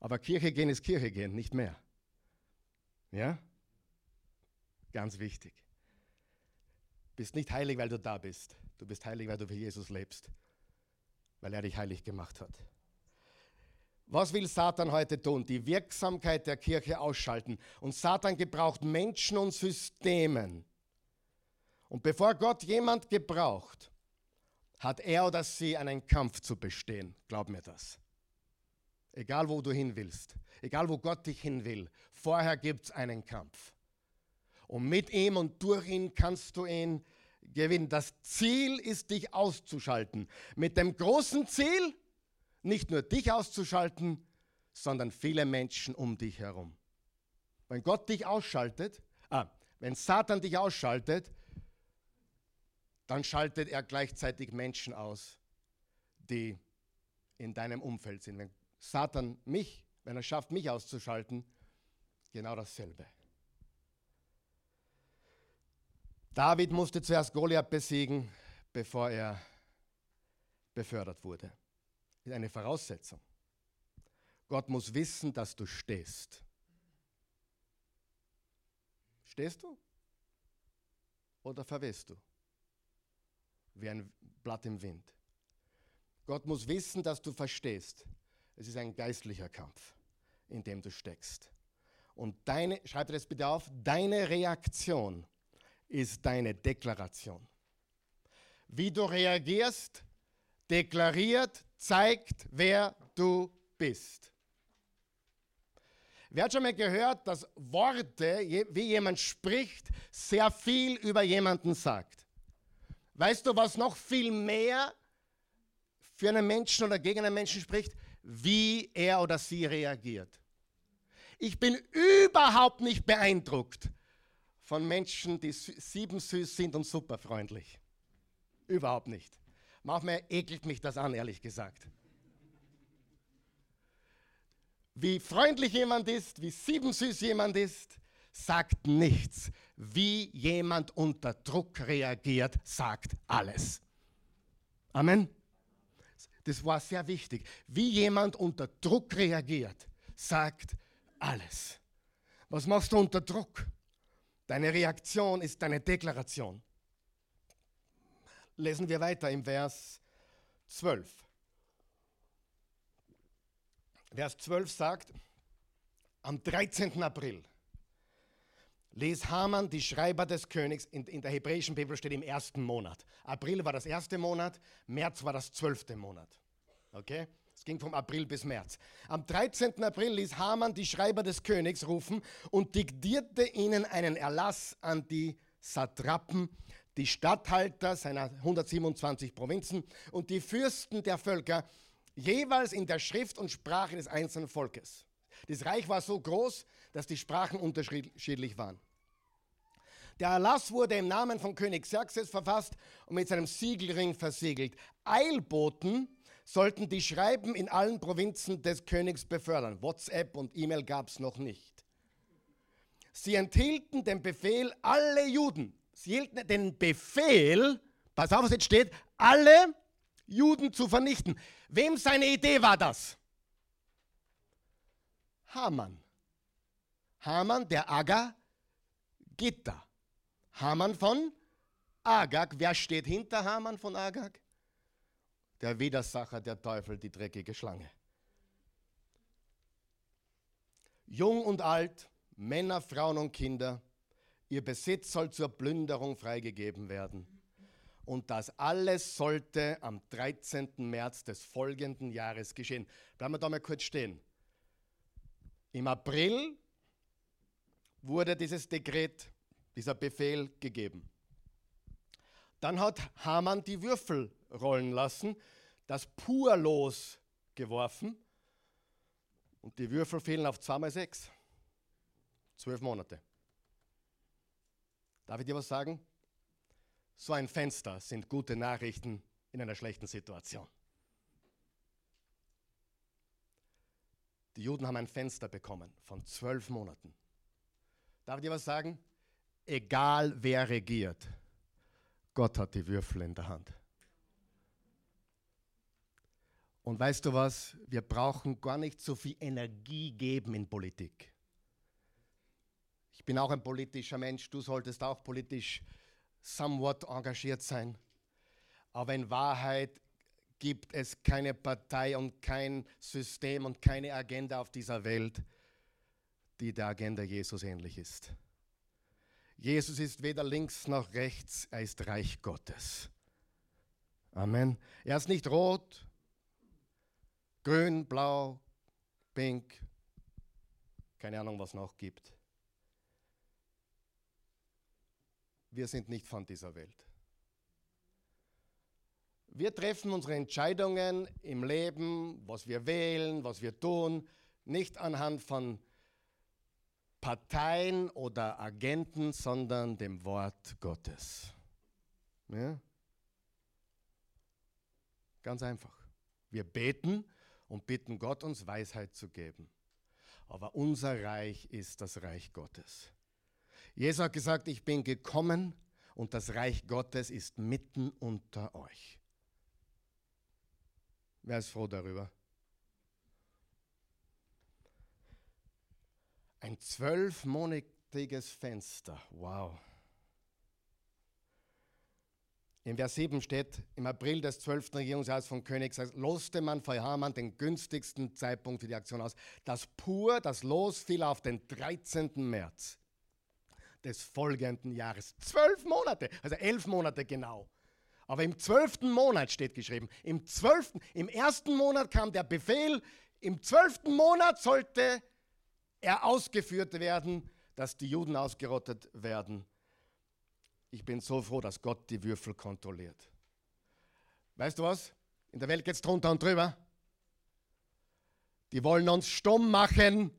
Aber Kirche gehen ist Kirche gehen, nicht mehr. Ja? Ganz wichtig. Bist nicht heilig, weil du da bist. Du bist heilig, weil du für Jesus lebst, weil er dich heilig gemacht hat. Was will Satan heute tun? Die Wirksamkeit der Kirche ausschalten. Und Satan gebraucht Menschen und Systemen. Und bevor Gott jemand gebraucht, hat er oder sie einen Kampf zu bestehen. Glaub mir das. Egal wo du hin willst, egal wo Gott dich hin will, vorher gibt es einen Kampf. Und mit ihm und durch ihn kannst du ihn gewinnen. Das Ziel ist, dich auszuschalten. Mit dem großen Ziel, nicht nur dich auszuschalten, sondern viele Menschen um dich herum. Wenn Gott dich ausschaltet, ah, wenn Satan dich ausschaltet, dann schaltet er gleichzeitig Menschen aus, die in deinem Umfeld sind. Wenn Satan mich, wenn er schafft, mich auszuschalten, genau dasselbe. David musste zuerst Goliath besiegen, bevor er befördert wurde. Das ist eine Voraussetzung. Gott muss wissen, dass du stehst. Stehst du? Oder verwehst du? Wie ein Blatt im Wind. Gott muss wissen, dass du verstehst. Es ist ein geistlicher Kampf, in dem du steckst. Und deine, schreib dir das bitte auf, deine Reaktion ist deine Deklaration. Wie du reagierst, deklariert, zeigt, wer du bist. Wer hat schon mal gehört, dass Worte, wie jemand spricht, sehr viel über jemanden sagt? Weißt du, was noch viel mehr für einen Menschen oder gegen einen Menschen spricht? Wie er oder sie reagiert. Ich bin überhaupt nicht beeindruckt von Menschen, die sieben süß sind und superfreundlich. Überhaupt nicht. Manchmal ekelt mich das an, ehrlich gesagt. Wie freundlich jemand ist, wie sieben süß jemand ist, sagt nichts. Wie jemand unter Druck reagiert, sagt alles. Amen. Das war sehr wichtig. Wie jemand unter Druck reagiert, sagt alles. Was machst du unter Druck? Deine Reaktion ist deine Deklaration. Lesen wir weiter im Vers 12. Vers 12 sagt, am 13. April ließ Haman die Schreiber des Königs, in, in, der hebräischen Bibel steht im ersten Monat. April war das erste Monat, März war das zwölfte Monat. Okay? Es ging vom April bis März. Am 13. April ließ Haman die Schreiber des Königs rufen und diktierte ihnen einen Erlass an die Satrapen, die Statthalter seiner 127 Provinzen und die Fürsten der Völker, jeweils in der Schrift und Sprache des einzelnen Volkes. Das Reich war so groß, dass die Sprachen unterschiedlich waren. Der Erlass wurde im Namen von König Xerxes verfasst und mit seinem Siegelring versiegelt. Eilboten sollten die Schreiben in allen Provinzen des Königs befördern. WhatsApp und E-Mail gab es noch nicht. Sie enthielten den Befehl, alle Juden, sie hielten den Befehl, pass auf, was jetzt steht, alle Juden zu vernichten. Wem seine Idee war das? Haman. Haman, der Aga Gitta. Haman von Agag. Wer steht hinter Haman von Agag? Der Widersacher, der Teufel, die dreckige Schlange. Jung und alt, Männer, Frauen und Kinder, ihr Besitz soll zur Plünderung freigegeben werden. Und das alles sollte am 13. März des folgenden Jahres geschehen. Bleiben wir da mal kurz stehen. Im April wurde dieses Dekret, dieser Befehl gegeben. Dann hat Haman die Würfel rollen lassen, das Purlos geworfen und die Würfel fehlen auf 2 mal 6. Zwölf Monate. Darf ich dir was sagen? So ein Fenster sind gute Nachrichten in einer schlechten Situation. Die Juden haben ein Fenster bekommen von zwölf Monaten. Darf ich dir was sagen? Egal wer regiert, Gott hat die Würfel in der Hand. Und weißt du was? Wir brauchen gar nicht so viel Energie geben in Politik. Ich bin auch ein politischer Mensch, du solltest auch politisch somewhat engagiert sein. Aber in Wahrheit gibt es keine Partei und kein System und keine Agenda auf dieser Welt, die der Agenda Jesus ähnlich ist. Jesus ist weder links noch rechts, er ist Reich Gottes. Amen. Er ist nicht rot, grün, blau, pink, keine Ahnung, was noch gibt. Wir sind nicht von dieser Welt. Wir treffen unsere Entscheidungen im Leben, was wir wählen, was wir tun, nicht anhand von Parteien oder Agenten, sondern dem Wort Gottes. Ja? Ganz einfach. Wir beten und bitten Gott, uns Weisheit zu geben. Aber unser Reich ist das Reich Gottes. Jesus hat gesagt, ich bin gekommen und das Reich Gottes ist mitten unter euch. Wer ist froh darüber? Ein zwölfmonatiges Fenster. Wow. Im Vers 7 steht, im April des 12. Regierungsjahres von König loste man vor Haman den günstigsten Zeitpunkt für die Aktion aus. Das Pur, das Los fiel auf den 13. März des folgenden Jahres. Zwölf Monate, also elf Monate genau. Aber im zwölften Monat steht geschrieben, im zwölften, im ersten Monat kam der Befehl, im zwölften Monat sollte er ausgeführt werden, dass die Juden ausgerottet werden. Ich bin so froh, dass Gott die Würfel kontrolliert. Weißt du was? In der Welt geht es drunter und drüber. Die wollen uns stumm machen,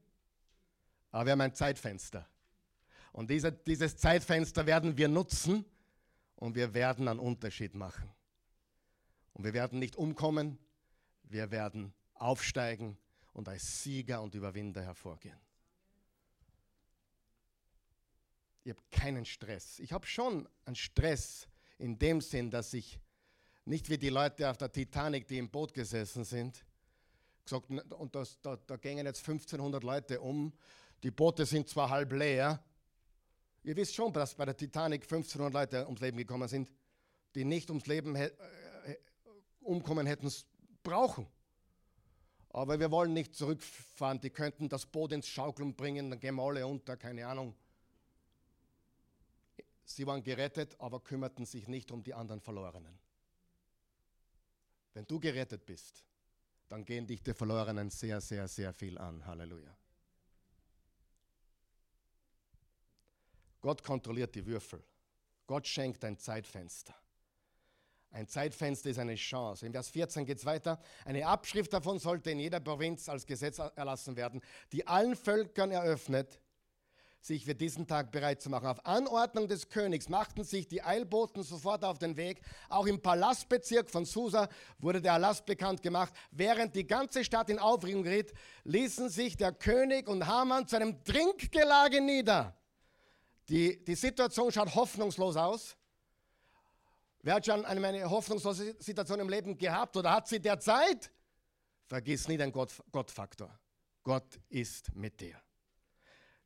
aber wir haben ein Zeitfenster. Und diese, dieses Zeitfenster werden wir nutzen und wir werden einen Unterschied machen. Und wir werden nicht umkommen, wir werden aufsteigen und als Sieger und Überwinder hervorgehen. Ich habe keinen Stress. Ich habe schon einen Stress in dem Sinn, dass ich Nicht wie die Leute auf der Titanic, die im Boot gesessen sind. Gesagt, und das, da, da gingen jetzt 1500 Leute um. Die Boote sind zwar halb leer. Ihr wisst schon, dass bei der Titanic 1500 Leute ums Leben gekommen sind, die nicht ums Leben äh, umkommen hätten brauchen. Aber wir wollen nicht zurückfahren. Die könnten das Boot ins Schaukeln bringen, dann gehen wir alle unter, keine Ahnung. Sie waren gerettet, aber kümmerten sich nicht um die anderen Verlorenen. Wenn du gerettet bist, dann gehen dich die Verlorenen sehr, sehr, sehr viel an. Halleluja. Gott kontrolliert die Würfel. Gott schenkt ein Zeitfenster. Ein Zeitfenster ist eine Chance. In Vers 14 geht es weiter. Eine Abschrift davon sollte in jeder Provinz als Gesetz erlassen werden, die allen Völkern eröffnet, sich für diesen Tag bereit zu machen. Auf Anordnung des Königs machten sich die Eilboten sofort auf den Weg. Auch im Palastbezirk von Susa wurde der Erlass bekannt gemacht. Während die ganze Stadt in Aufregung geriet, ließen sich der König und Haman zu einem Trinkgelage nieder. Die, die Situation schaut hoffnungslos aus. Wer hat schon eine, hoffnungslose Situation im Leben gehabt oder hat sie derzeit? Vergiss nie den Gott, Gottfaktor. Gott ist mit dir.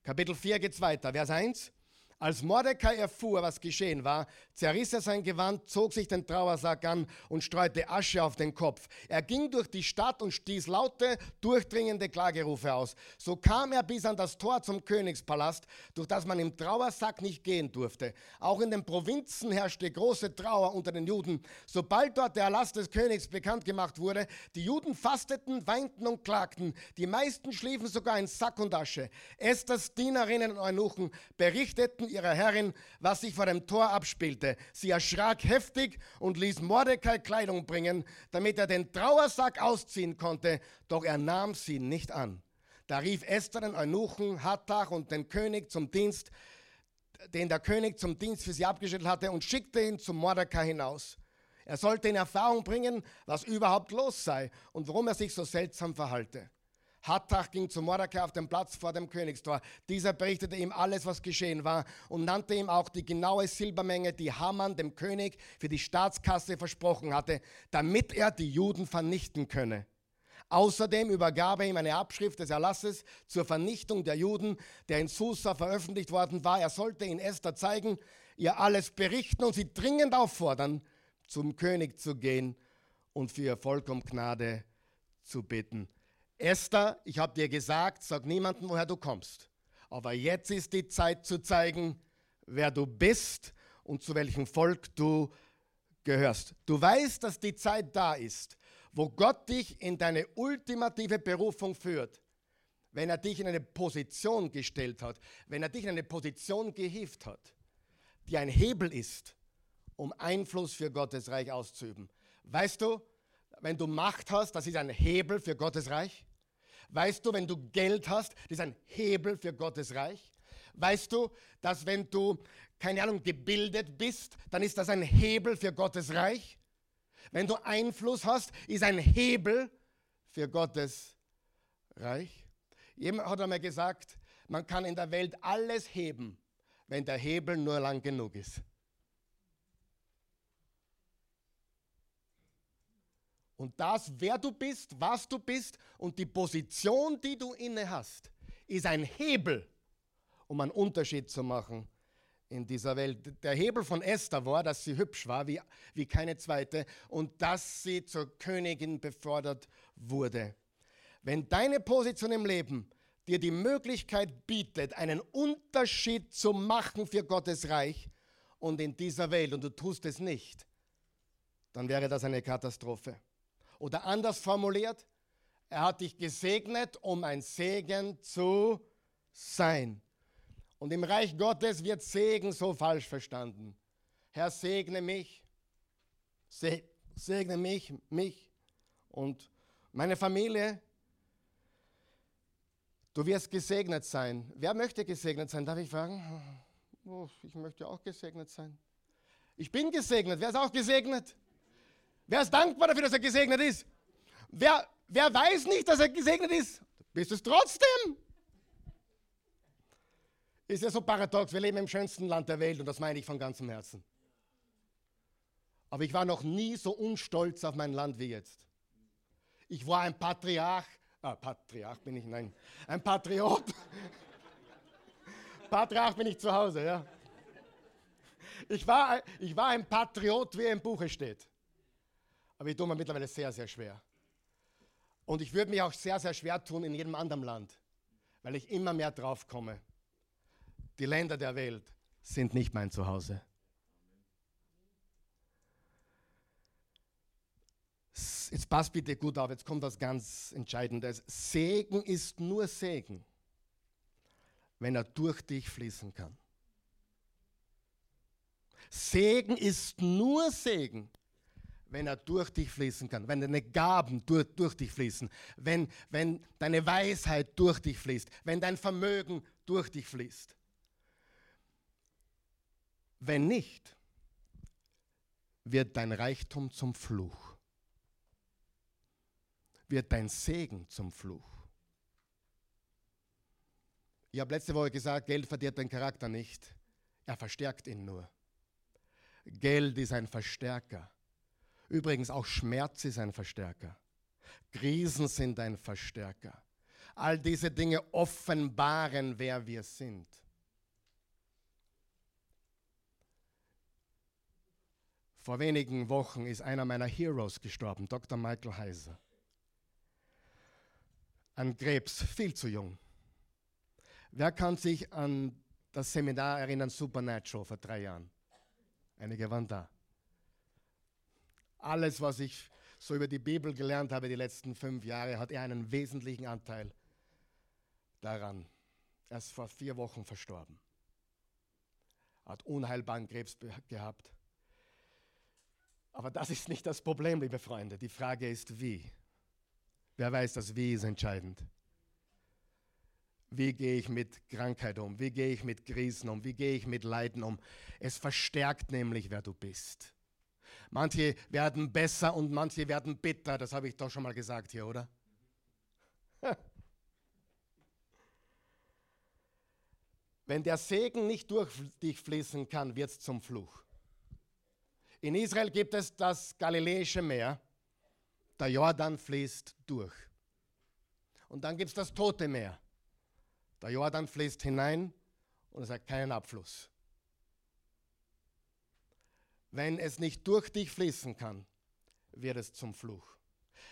Kapitel 4 geht es weiter. Vers 1. Als Mordecai erfuhr, was geschehen war, zerriss er sein Gewand, zog sich den Trauersack an und streute Asche auf den Kopf. Er ging durch die Stadt und stieß laute, durchdringende Klagerufe aus. So kam er bis an das Tor zum Königspalast, durch das man im Trauersack nicht gehen durfte. Auch in den Provinzen herrschte große Trauer unter den Juden. Sobald dort der Erlass des Königs bekannt gemacht wurde, die Juden fasteten, weinten und klagten. Die meisten schliefen sogar in Sack und Asche. Esthers Dienerinnen und Eunuchen berichteten, Boten ihrer Herrin, was sich vor dem Tor abspielte. Sie erschrak heftig und ließ Mordecai Kleidung bringen, damit er den Trauersack ausziehen konnte, doch er nahm sie nicht an. Da rief Esther den Eunuchen, Hattach und den König zum Dienst, den der König zum Dienst für sie abgestellt hatte, und schickte ihn zum Mordecai hinaus. Er sollte in Erfahrung bringen, was überhaupt los sei und warum er sich so seltsam verhalte. Hattach ging zu Mordecai auf den Platz vor dem Königstor. Dieser berichtete ihm alles, was geschehen war und nannte ihm auch die genaue Silbermenge, die Haman dem König für die Staatskasse versprochen hatte, damit er die Juden vernichten könne. Außerdem übergab er ihm eine Abschrift des Erlasses zur Vernichtung der Juden, der in Susa veröffentlicht worden war. Er sollte in Esther zeigen, ihr alles berichten und sie dringend auffordern, zum König zu gehen und für ihr Volk um Gnade zu bitten. Esther, ich habe dir gesagt, sag niemandem, woher du kommst. Aber jetzt ist die Zeit zu zeigen, wer du bist und zu welchem Volk du gehörst. Du weißt, dass die Zeit da ist, wo Gott dich in deine ultimative Berufung führt. Wenn er dich in eine Position gestellt hat, wenn er dich in eine Position gehievt hat, die ein Hebel ist, um Einfluss für Gottes Reich auszuüben. Weißt du, wenn du Macht hast, das ist ein Hebel für Gottes Reich. Weißt du, wenn du Geld hast, das ist ein Hebel für Gottes Reich. Weißt du, dass wenn du, keine Ahnung, gebildet bist, dann ist das ein Hebel für Gottes Reich. Wenn du Einfluss hast, ist ein Hebel für Gottes Reich. Jemand hat einmal gesagt, man kann in der Welt alles heben, wenn der Hebel nur lang genug ist. Und das, wer du bist, was du bist und die Position, die du inne hast, ist ein Hebel, um einen Unterschied zu machen in dieser Welt. Der Hebel von Esther war, dass sie hübsch war, wie, wie keine zweite, und dass sie zur Königin befördert wurde. Wenn deine Position im Leben dir die Möglichkeit bietet, einen Unterschied zu machen für Gottes Reich und in dieser Welt, und du tust es nicht, dann wäre das eine Katastrophe. Oder anders formuliert, er hat dich gesegnet, um ein Segen zu sein. Und im Reich Gottes wird Segen so falsch verstanden. Herr, segne mich, segne mich, mich und meine Familie. Du wirst gesegnet sein. Wer möchte gesegnet sein? Darf ich fragen? Oh, ich möchte auch gesegnet sein. Ich bin gesegnet. Wer ist auch gesegnet? Wer ist dankbar dafür, dass er gesegnet ist? Wer, wer weiß nicht, dass er gesegnet ist? Bist du es trotzdem? Ist ja so paradox. Wir leben im schönsten Land der Welt und das meine ich von ganzem Herzen. Aber ich war noch nie so unstolz auf mein Land wie jetzt. Ich war ein Patriarch, ah, Patriarch bin ich, nein, ein Patriot. Patriarch bin ich zu Hause, ja. Ich war, ich war ein Patriot, wie im Buche steht. Aber ich tue mir mittlerweile sehr, sehr schwer. Und ich würde mich auch sehr, sehr schwer tun in jedem anderen Land, weil ich immer mehr drauf komme. Die Länder der Welt sind nicht mein Zuhause. Jetzt passt bitte gut auf, jetzt kommt was ganz Entscheidendes. Segen ist nur Segen, wenn er durch dich fließen kann. Segen ist nur Segen, wenn er durch dich fließen kann, wenn deine Gaben durch, durch dich fließen, wenn, wenn deine Weisheit durch dich fließt, wenn dein Vermögen durch dich fließt. Wenn nicht, wird dein Reichtum zum Fluch, wird dein Segen zum Fluch. Ich habe letzte Woche gesagt, Geld verdirbt den Charakter nicht, er verstärkt ihn nur. Geld ist ein Verstärker. Übrigens auch Schmerz ist ein Verstärker. Krisen sind ein Verstärker. All diese Dinge offenbaren, wer wir sind. Vor wenigen Wochen ist einer meiner Heroes gestorben, Dr. Michael Heiser. An Krebs, viel zu jung. Wer kann sich an das Seminar erinnern, Supernatural, vor drei Jahren? Einige waren da. Alles, was ich so über die Bibel gelernt habe die letzten fünf Jahre, hat er einen wesentlichen Anteil daran. Er ist vor vier Wochen verstorben. Hat unheilbaren Krebs gehabt. Aber das ist nicht das Problem, liebe Freunde. Die Frage ist, wie. Wer weiß, das Wie ist entscheidend. Wie gehe ich mit Krankheit um? Wie gehe ich mit Krisen um? Wie gehe ich mit Leiden um? Es verstärkt nämlich, wer du bist. Manche werden besser und manche werden bitter. Das habe ich doch schon mal gesagt hier, oder? *laughs* Wenn der Segen nicht durch dich fließen kann, wird es zum Fluch. In Israel gibt es das Galiläische Meer. Der Jordan fließt durch. Und dann gibt es das Tote Meer. Der Jordan fließt hinein und es hat keinen Abfluss. Wenn es nicht durch dich fließen kann, wird es zum Fluch.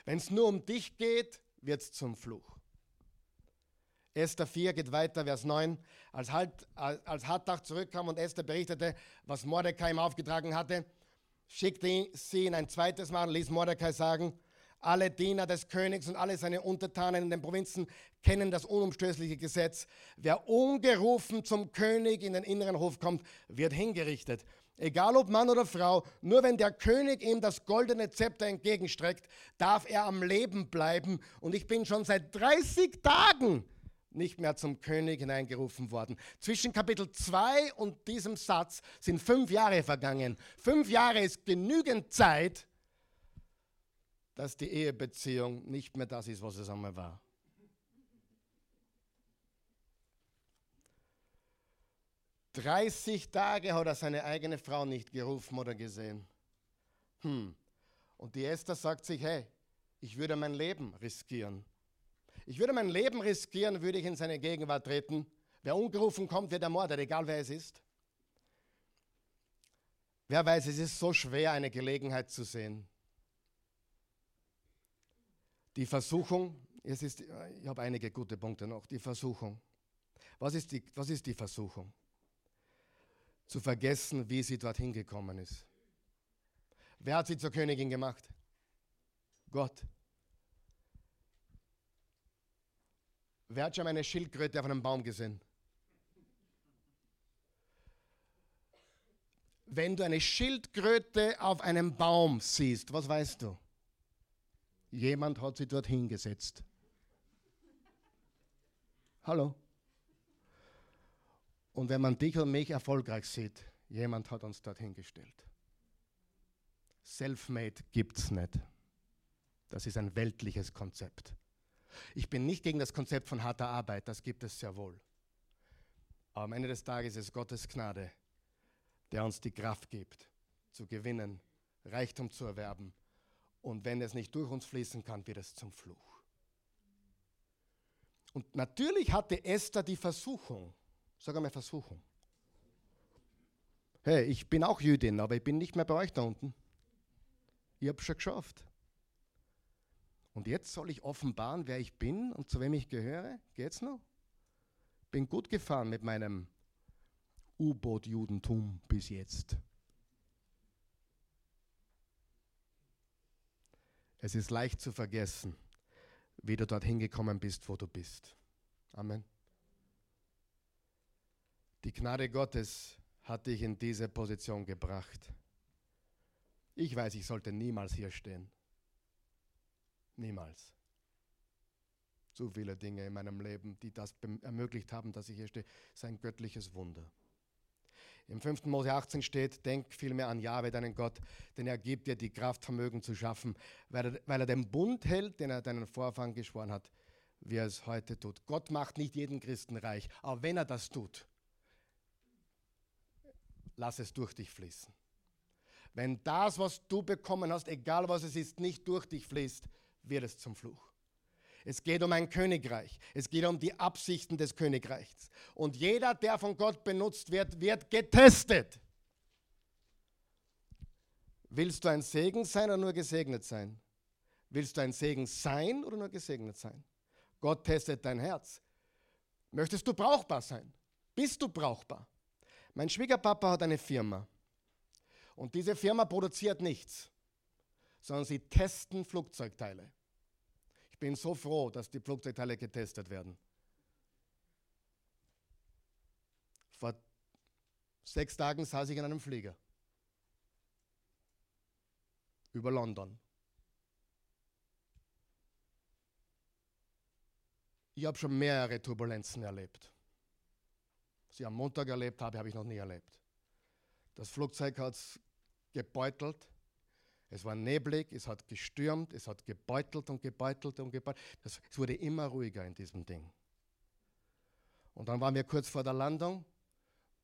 Wenn es nur um dich geht, wird es zum Fluch. Esther 4 geht weiter, Vers 9. Als, halt, als Hattach zurückkam und Esther berichtete, was Mordecai ihm aufgetragen hatte, schickte sie ihn ein zweites Mal und ließ Mordecai sagen, alle Diener des Königs und alle seine Untertanen in den Provinzen kennen das unumstößliche Gesetz. Wer ungerufen zum König in den inneren Hof kommt, wird hingerichtet. Egal ob Mann oder Frau, nur wenn der König ihm das goldene Zepter entgegenstreckt, darf er am Leben bleiben. Und ich bin schon seit 30 Tagen nicht mehr zum König hineingerufen worden. Zwischen Kapitel 2 und diesem Satz sind fünf Jahre vergangen. Fünf Jahre ist genügend Zeit, dass die Ehebeziehung nicht mehr das ist, was es einmal war. Dreißig Tage hat er seine eigene Frau nicht gerufen oder gesehen. Hm. Und die Esther sagt sich, hey, ich würde mein Leben riskieren. Ich würde mein Leben riskieren, würde ich in seine Gegenwart treten. Wer ungerufen kommt, wird ermordet, egal wer es ist. Wer weiß, es ist so schwer, eine Gelegenheit zu sehen. Die Versuchung, es ist, ich habe einige gute Punkte noch. Die Versuchung. Was ist die, was ist die Versuchung? Zu vergessen, wie sie dorthin gekommen ist. Wer hat sie zur Königin gemacht? Gott. Wer hat schon eine Schildkröte auf einem Baum gesehen? Wenn du eine Schildkröte auf einem Baum siehst, was weißt du? Jemand hat sie dort hingesetzt. Hallo? Und wenn man dich und mich erfolgreich sieht, jemand hat uns dort hingestellt. Selfmade gibt es nicht. Das ist ein weltliches Konzept. Ich bin nicht gegen das Konzept von harter Arbeit, das gibt es sehr wohl. Aber am Ende des Tages ist es Gottes Gnade, der uns die Kraft gibt, zu gewinnen, Reichtum zu erwerben. Und wenn es nicht durch uns fließen kann, wird es zum Fluch. Und natürlich hatte Esther die Versuchung, sag einmal Versuchung. Hey, ich bin auch Jüdin, aber ich bin nicht mehr bei euch da unten. Ich habe schon geschafft. Und jetzt soll ich offenbaren, wer ich bin und zu wem ich gehöre? Geht's noch? Bin gut gefahren mit meinem U-Boot-Judentum bis jetzt. Es ist leicht zu vergessen, wie du dorthin gekommen bist, wo du bist. Amen. Die Gnade Gottes hat dich in diese Position gebracht. Ich weiß, ich sollte niemals hier stehen. Niemals. Zu viele Dinge in meinem Leben, die das ermöglicht haben, dass ich hier stehe, ist ein göttliches Wunder. Im 5. Mose 18 steht, denk vielmehr an Jahwe, deinen Gott, denn er gibt dir die Kraft, Vermögen zu schaffen, weil er, weil er den Bund hält, den er deinen Vorfahren geschworen hat, wie er es heute tut. Gott macht nicht jeden Christen reich, aber wenn er das tut, lass es durch dich fließen. Wenn das, was du bekommen hast, egal was es ist, nicht durch dich fließt, wird es zum Fluch. Es geht um ein Königreich. Es geht um die Absichten des Königreichs. Und jeder, der von Gott benutzt wird, wird getestet. Willst du ein Segen sein oder nur gesegnet sein? Willst du ein Segen sein oder nur gesegnet sein? Gott testet dein Herz. Möchtest du brauchbar sein? Bist du brauchbar? Mein Schwiegerpapa hat eine Firma. Und diese Firma produziert nichts, sondern sie testen Flugzeugteile bin so froh, dass die Flugzeugteile getestet werden. Vor sechs Tagen saß ich in einem Flieger über London. Ich habe schon mehrere Turbulenzen erlebt. Ich am Montag erlebt habe, habe ich noch nie erlebt. Das Flugzeug hat es gebeutelt. Es war neblig, es hat gestürmt, es hat gebeutelt und gebeutelt und gebeutelt. Das, es wurde immer ruhiger in diesem Ding. Und dann waren wir kurz vor der Landung.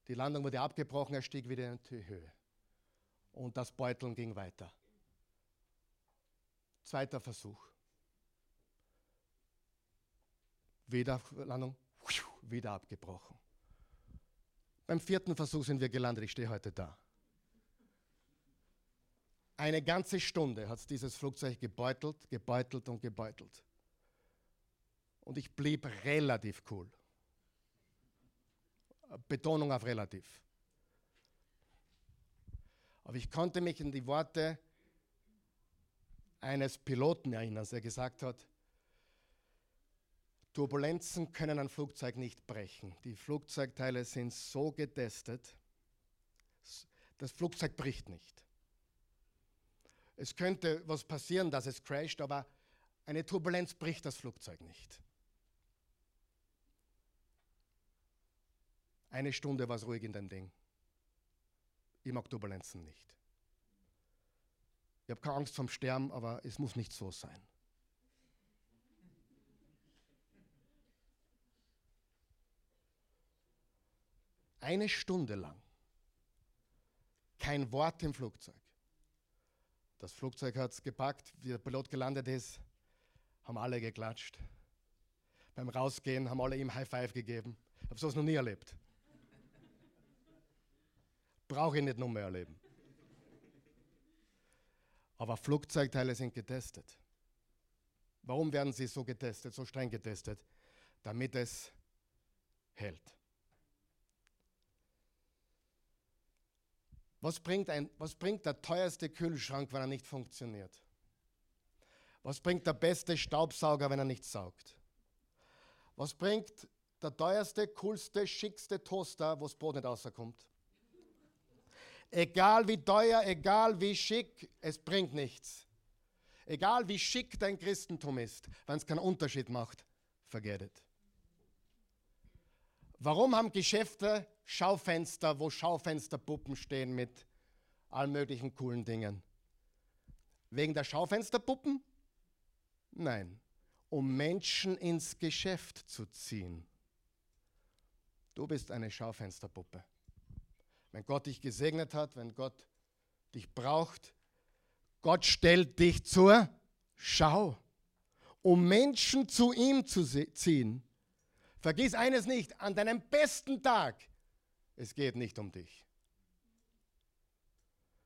Die Landung wurde abgebrochen, er stieg wieder in die Höhe. Und das Beuteln ging weiter. Zweiter Versuch. Wieder Landung, wieder abgebrochen. Beim vierten Versuch sind wir gelandet. Ich stehe heute da. Eine ganze Stunde hat dieses Flugzeug gebeutelt, gebeutelt und gebeutelt. Und ich blieb relativ cool. Betonung auf relativ. Aber ich konnte mich in die Worte eines Piloten erinnern, der gesagt hat, Turbulenzen können ein Flugzeug nicht brechen. Die Flugzeugteile sind so getestet, das Flugzeug bricht nicht. Es könnte was passieren, dass es crasht, aber eine Turbulenz bricht das Flugzeug nicht. Eine Stunde war es ruhig in dem Ding. Ich mag Turbulenzen nicht. Ich habe keine Angst vom Sterben, aber es muss nicht so sein. Eine Stunde lang. Kein Wort im Flugzeug. Das Flugzeug hat es gepackt, wie der Pilot gelandet ist, haben alle geklatscht. Beim Rausgehen haben alle ihm High Five gegeben. Ich habe sowas noch nie erlebt. Brauche ich nicht noch mehr erleben. Aber Flugzeugteile sind getestet. Warum werden sie so getestet, so streng getestet? Damit es hält. Was bringt, ein, was bringt der teuerste Kühlschrank, wenn er nicht funktioniert? Was bringt der beste Staubsauger, wenn er nicht saugt? Was bringt der teuerste, coolste, schickste Toaster, wo das Brot nicht rauskommt? Egal wie teuer, egal wie schick, es bringt nichts. Egal wie schick dein Christentum ist, wenn es keinen Unterschied macht, forget it. Warum haben Geschäfte Schaufenster, wo Schaufensterpuppen stehen mit allen möglichen coolen Dingen? Wegen der Schaufensterpuppen? Nein, um Menschen ins Geschäft zu ziehen. Du bist eine Schaufensterpuppe. Wenn Gott dich gesegnet hat, wenn Gott dich braucht, Gott stellt dich zur Schau, um Menschen zu ihm zu ziehen. Vergiss eines nicht, an deinem besten Tag, es geht nicht um dich.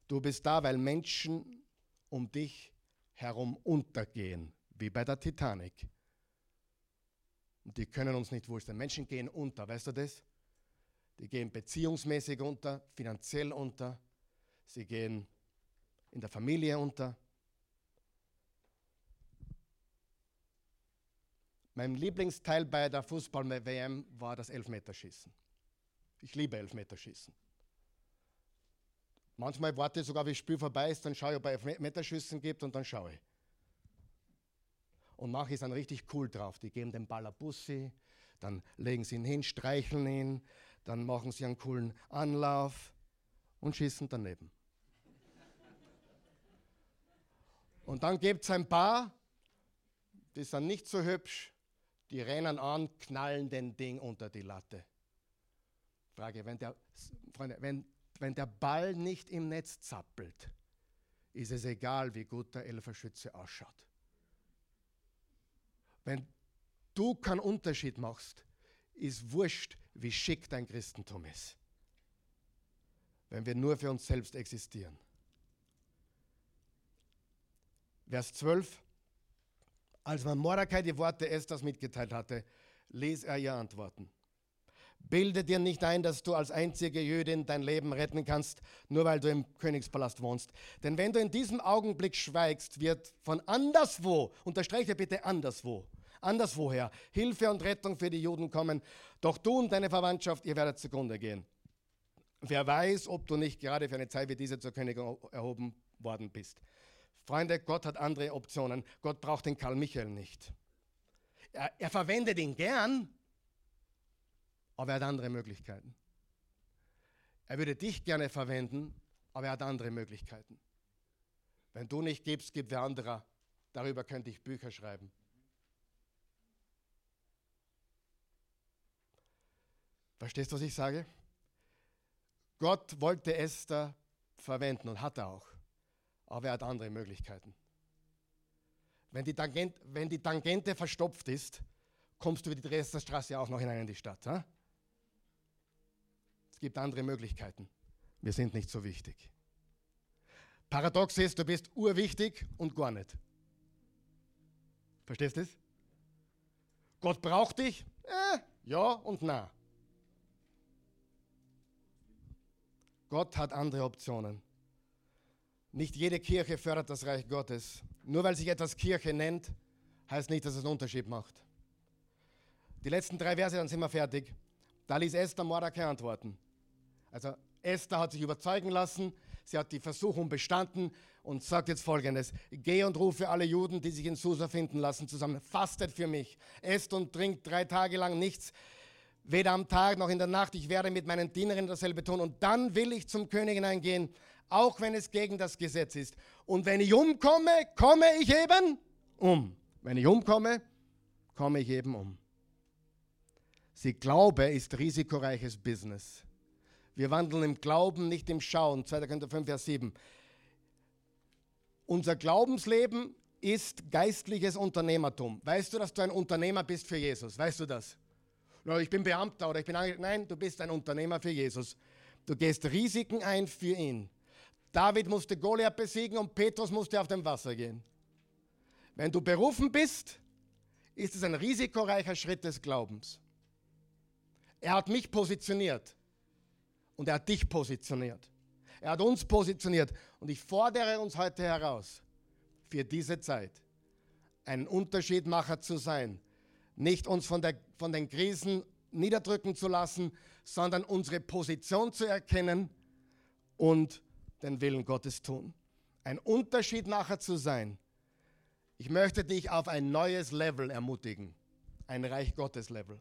Du bist da, weil Menschen um dich herum untergehen, wie bei der Titanic. Und die können uns nicht sein. Menschen gehen unter, weißt du das? Die gehen beziehungsmäßig unter, finanziell unter, sie gehen in der Familie unter. Mein Lieblingsteil bei der Fußball-WM war das Elfmeterschießen. Ich liebe Elfmeterschießen. Manchmal warte ich sogar, wie das Spiel vorbei ist, dann schaue ich, ob es Elfmeterschüssen gibt und dann schaue ich. Und manche sind richtig cool drauf. Die geben den Ball Bussi, dann legen sie ihn hin, streicheln ihn, dann machen sie einen coolen Anlauf und schießen daneben. Und dann gibt es ein paar, die sind nicht so hübsch, die rennen an, knallen den Ding unter die Latte. Frage, wenn der, Freunde, wenn, wenn der Ball nicht im Netz zappelt, ist es egal, wie gut der Elferschütze ausschaut. Wenn du keinen Unterschied machst, ist wurscht, wie schick dein Christentum ist. Wenn wir nur für uns selbst existieren. Vers 12. Als man Mordecai die Worte Esthers mitgeteilt hatte, ließ er ihr antworten. Bilde dir nicht ein, dass du als einzige Jüdin dein Leben retten kannst, nur weil du im Königspalast wohnst. Denn wenn du in diesem Augenblick schweigst, wird von anderswo, unterstreiche bitte anderswo, anderswoher Hilfe und Rettung für die Juden kommen. Doch du und deine Verwandtschaft, ihr werdet zugrunde gehen. Wer weiß, ob du nicht gerade für eine Zeit wie diese zur Königin erhoben worden bist. Freunde, Gott hat andere Optionen. Gott braucht den Karl Michael nicht. Er, er verwendet ihn gern, aber er hat andere Möglichkeiten. Er würde dich gerne verwenden, aber er hat andere Möglichkeiten. Wenn du nicht gibst, gibt wer anderer. Darüber könnte ich Bücher schreiben. Verstehst du, was ich sage? Gott wollte Esther verwenden und hat er auch. Aber er hat andere Möglichkeiten. Wenn die, Tangent, wenn die Tangente verstopft ist, kommst du über die Dresdner Straße auch noch hinein in die Stadt. Ha? Gibt andere Möglichkeiten. Wir sind nicht so wichtig. Paradox ist, du bist urwichtig und gar nicht. Verstehst du es? Gott braucht dich? Äh, ja und na. Gott hat andere Optionen. Nicht jede Kirche fördert das Reich Gottes. Nur weil sich etwas Kirche nennt, heißt nicht, dass es einen Unterschied macht. Die letzten drei Verse, dann sind wir fertig. Da ließ Esther Mordecai antworten. Also Esther hat sich überzeugen lassen, sie hat die Versuchung bestanden und sagt jetzt folgendes: Geh und rufe alle Juden, die sich in Susa finden lassen, zusammen. Fastet für mich. Esst und trinkt drei Tage lang nichts weder am Tag noch in der Nacht. Ich werde mit meinen Dienerinnen dasselbe tun und dann will ich zum König hineingehen, auch wenn es gegen das Gesetz ist. Und wenn ich umkomme, komme ich eben um. Wenn ich umkomme, komme ich eben um. Sie Glaube ist risikoreiches Business. Wir wandeln im Glauben, nicht im Schauen. 2. Korinther 5, Vers 7. Unser Glaubensleben ist geistliches Unternehmertum. Weißt du, dass du ein Unternehmer bist für Jesus? Weißt du das? ich bin Beamter oder ich bin Angestellter. Nein, du bist ein Unternehmer für Jesus. Du gehst Risiken ein für ihn. David musste Goliath besiegen und Petrus musste auf dem Wasser gehen. Wenn du berufen bist, ist es ein risikoreicher Schritt des Glaubens. Er hat mich positioniert und er hat dich positioniert. Er hat uns positioniert und ich fordere uns heute heraus, für diese Zeit ein Unterschiedmacher zu sein, nicht uns von, der, von den Krisen niederdrücken zu lassen, sondern unsere Position zu erkennen und den Willen Gottes tun. Ein Unterschied nachher zu sein. Ich möchte dich auf ein neues Level ermutigen, ein Reich Gottes Level.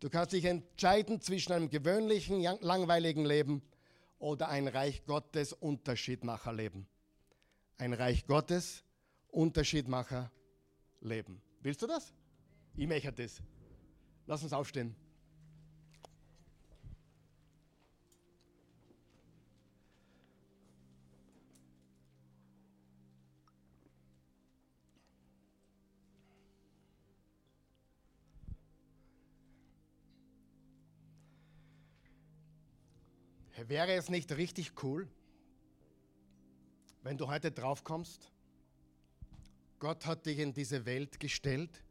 Du kannst dich entscheiden zwischen einem gewöhnlichen, langweiligen Leben oder ein Reich Gottes Unterschiedmacher Leben. Ein Reich Gottes Unterschiedmacher Leben. Willst du das? Ich möchte das. Lass uns aufstehen. Wäre es nicht richtig cool, wenn du heute drauf kommst, Gott hat dich in diese Welt gestellt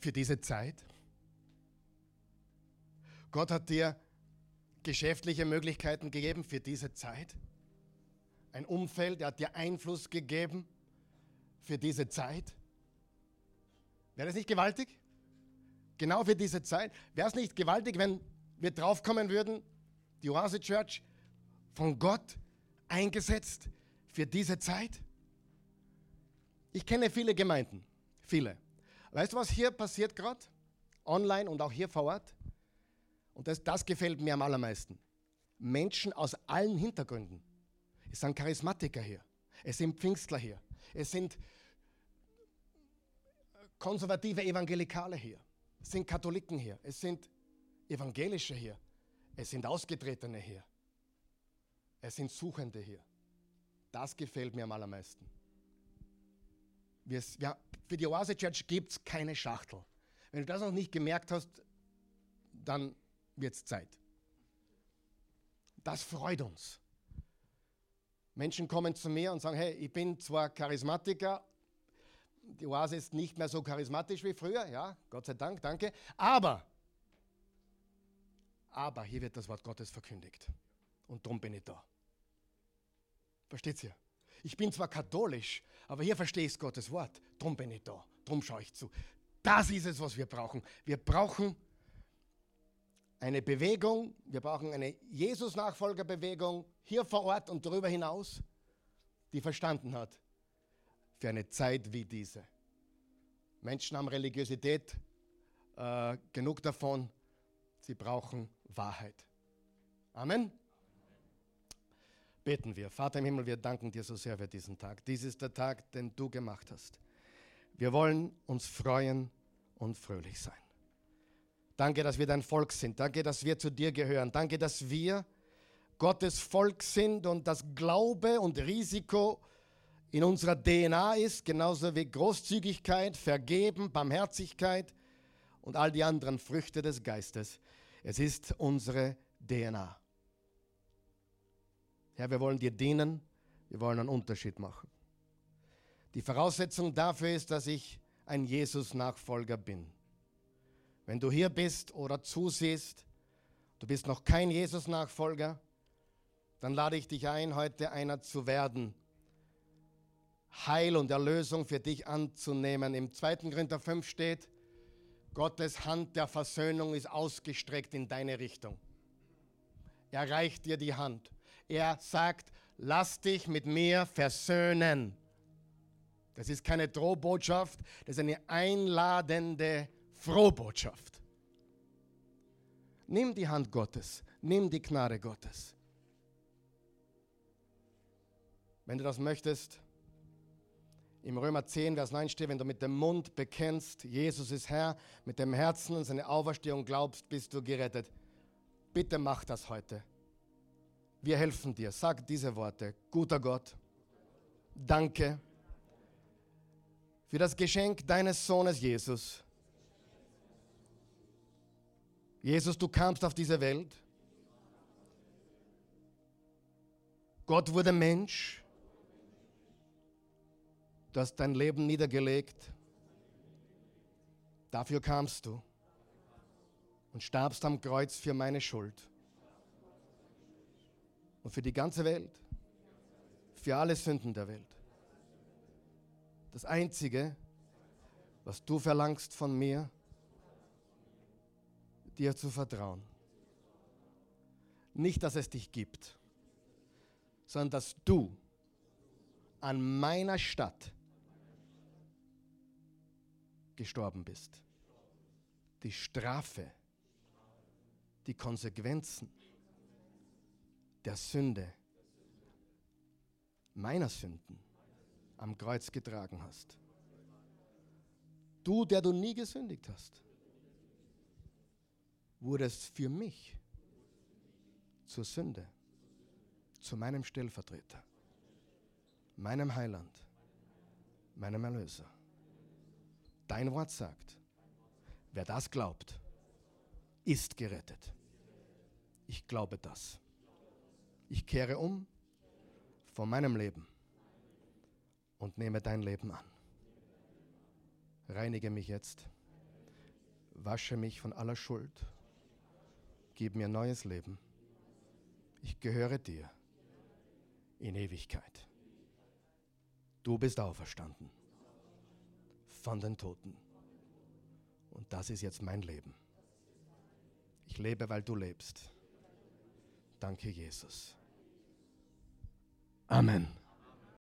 für diese Zeit. Gott hat dir geschäftliche Möglichkeiten gegeben für diese Zeit. Ein Umfeld, er hat dir Einfluss gegeben für diese Zeit. Wäre das nicht gewaltig? Genau für diese Zeit. Wäre es nicht gewaltig, wenn wir draufkommen würden, die Oase Church von Gott eingesetzt für diese Zeit? Ich kenne viele Gemeinden, viele. Weißt du, was hier passiert gerade? Online und auch hier vor Ort? Und das, das gefällt mir am allermeisten. Menschen aus allen Hintergründen. Es sind Charismatiker hier. Es sind Pfingstler hier. Es sind konservative Evangelikale hier. Es sind Katholiken hier. Es sind Evangelische hier. Es sind Ausgetretene hier. Es sind Suchende hier. Das gefällt mir am allermeisten. Wir, ja, für die Oase Church gibt es keine Schachtel. Wenn du das noch nicht gemerkt hast, dann wird es Zeit. Das freut uns. Menschen kommen zu mir und sagen, hey, ich bin zwar Charismatiker, die Oase ist nicht mehr so charismatisch wie früher, ja, Gott sei Dank, danke, aber, aber hier wird das Wort Gottes verkündigt und darum bin ich da. Versteht ihr? Ich bin zwar katholisch, aber hier verstehe ich Gottes Wort, darum bin ich da, darum schaue ich zu. Das ist es, was wir brauchen. Wir brauchen eine Bewegung, wir brauchen eine Jesus-Nachfolgerbewegung hier vor Ort und darüber hinaus, die verstanden hat, für eine Zeit wie diese. Menschen haben Religiosität äh, genug davon, sie brauchen Wahrheit. Amen. Beten wir. Vater im Himmel, wir danken dir so sehr für diesen Tag. Dies ist der Tag, den du gemacht hast. Wir wollen uns freuen und fröhlich sein. Danke, dass wir dein Volk sind. Danke, dass wir zu dir gehören. Danke, dass wir Gottes Volk sind und das Glaube und Risiko in unserer DNA ist, genauso wie Großzügigkeit, Vergeben, Barmherzigkeit und all die anderen Früchte des Geistes. Es ist unsere DNA. Herr, wir wollen dir dienen, wir wollen einen Unterschied machen. Die Voraussetzung dafür ist, dass ich ein Jesus-Nachfolger bin. Wenn du hier bist oder zusiehst, du bist noch kein Jesus-Nachfolger, dann lade ich dich ein, heute einer zu werden. Heil und Erlösung für dich anzunehmen. Im 2. Korinther 5 steht, Gottes Hand der Versöhnung ist ausgestreckt in deine Richtung. Er reicht dir die Hand. Er sagt, lass dich mit mir versöhnen. Das ist keine Drohbotschaft, das ist eine einladende Frohbotschaft. Nimm die Hand Gottes, nimm die Gnade Gottes. Wenn du das möchtest, im Römer 10, Vers 9 steht, wenn du mit dem Mund bekennst, Jesus ist Herr, mit dem Herzen und seine Auferstehung glaubst, bist du gerettet. Bitte mach das heute. Wir helfen dir. Sag diese Worte. Guter Gott, danke für das Geschenk deines Sohnes Jesus Jesus, du kamst auf diese Welt. Gott wurde Mensch. Du hast dein Leben niedergelegt. Dafür kamst du und starbst am Kreuz für meine Schuld und für die ganze Welt, für alle Sünden der Welt. Das Einzige, was du verlangst von mir, dir zu vertrauen. Nicht, dass es dich gibt, sondern dass du an meiner Stadt gestorben bist. Die Strafe, die Konsequenzen der Sünde, meiner Sünden am Kreuz getragen hast. Du, der du nie gesündigt hast wurde es für mich zur Sünde, zu meinem Stellvertreter, meinem Heiland, meinem Erlöser. Dein Wort sagt, wer das glaubt, ist gerettet. Ich glaube das. Ich kehre um von meinem Leben und nehme dein Leben an. Reinige mich jetzt, wasche mich von aller Schuld, gib mir neues Leben. Ich gehöre dir in Ewigkeit. Du bist auferstanden von den Toten. Und das ist jetzt mein Leben. Ich lebe, weil du lebst. Danke, Jesus. Amen.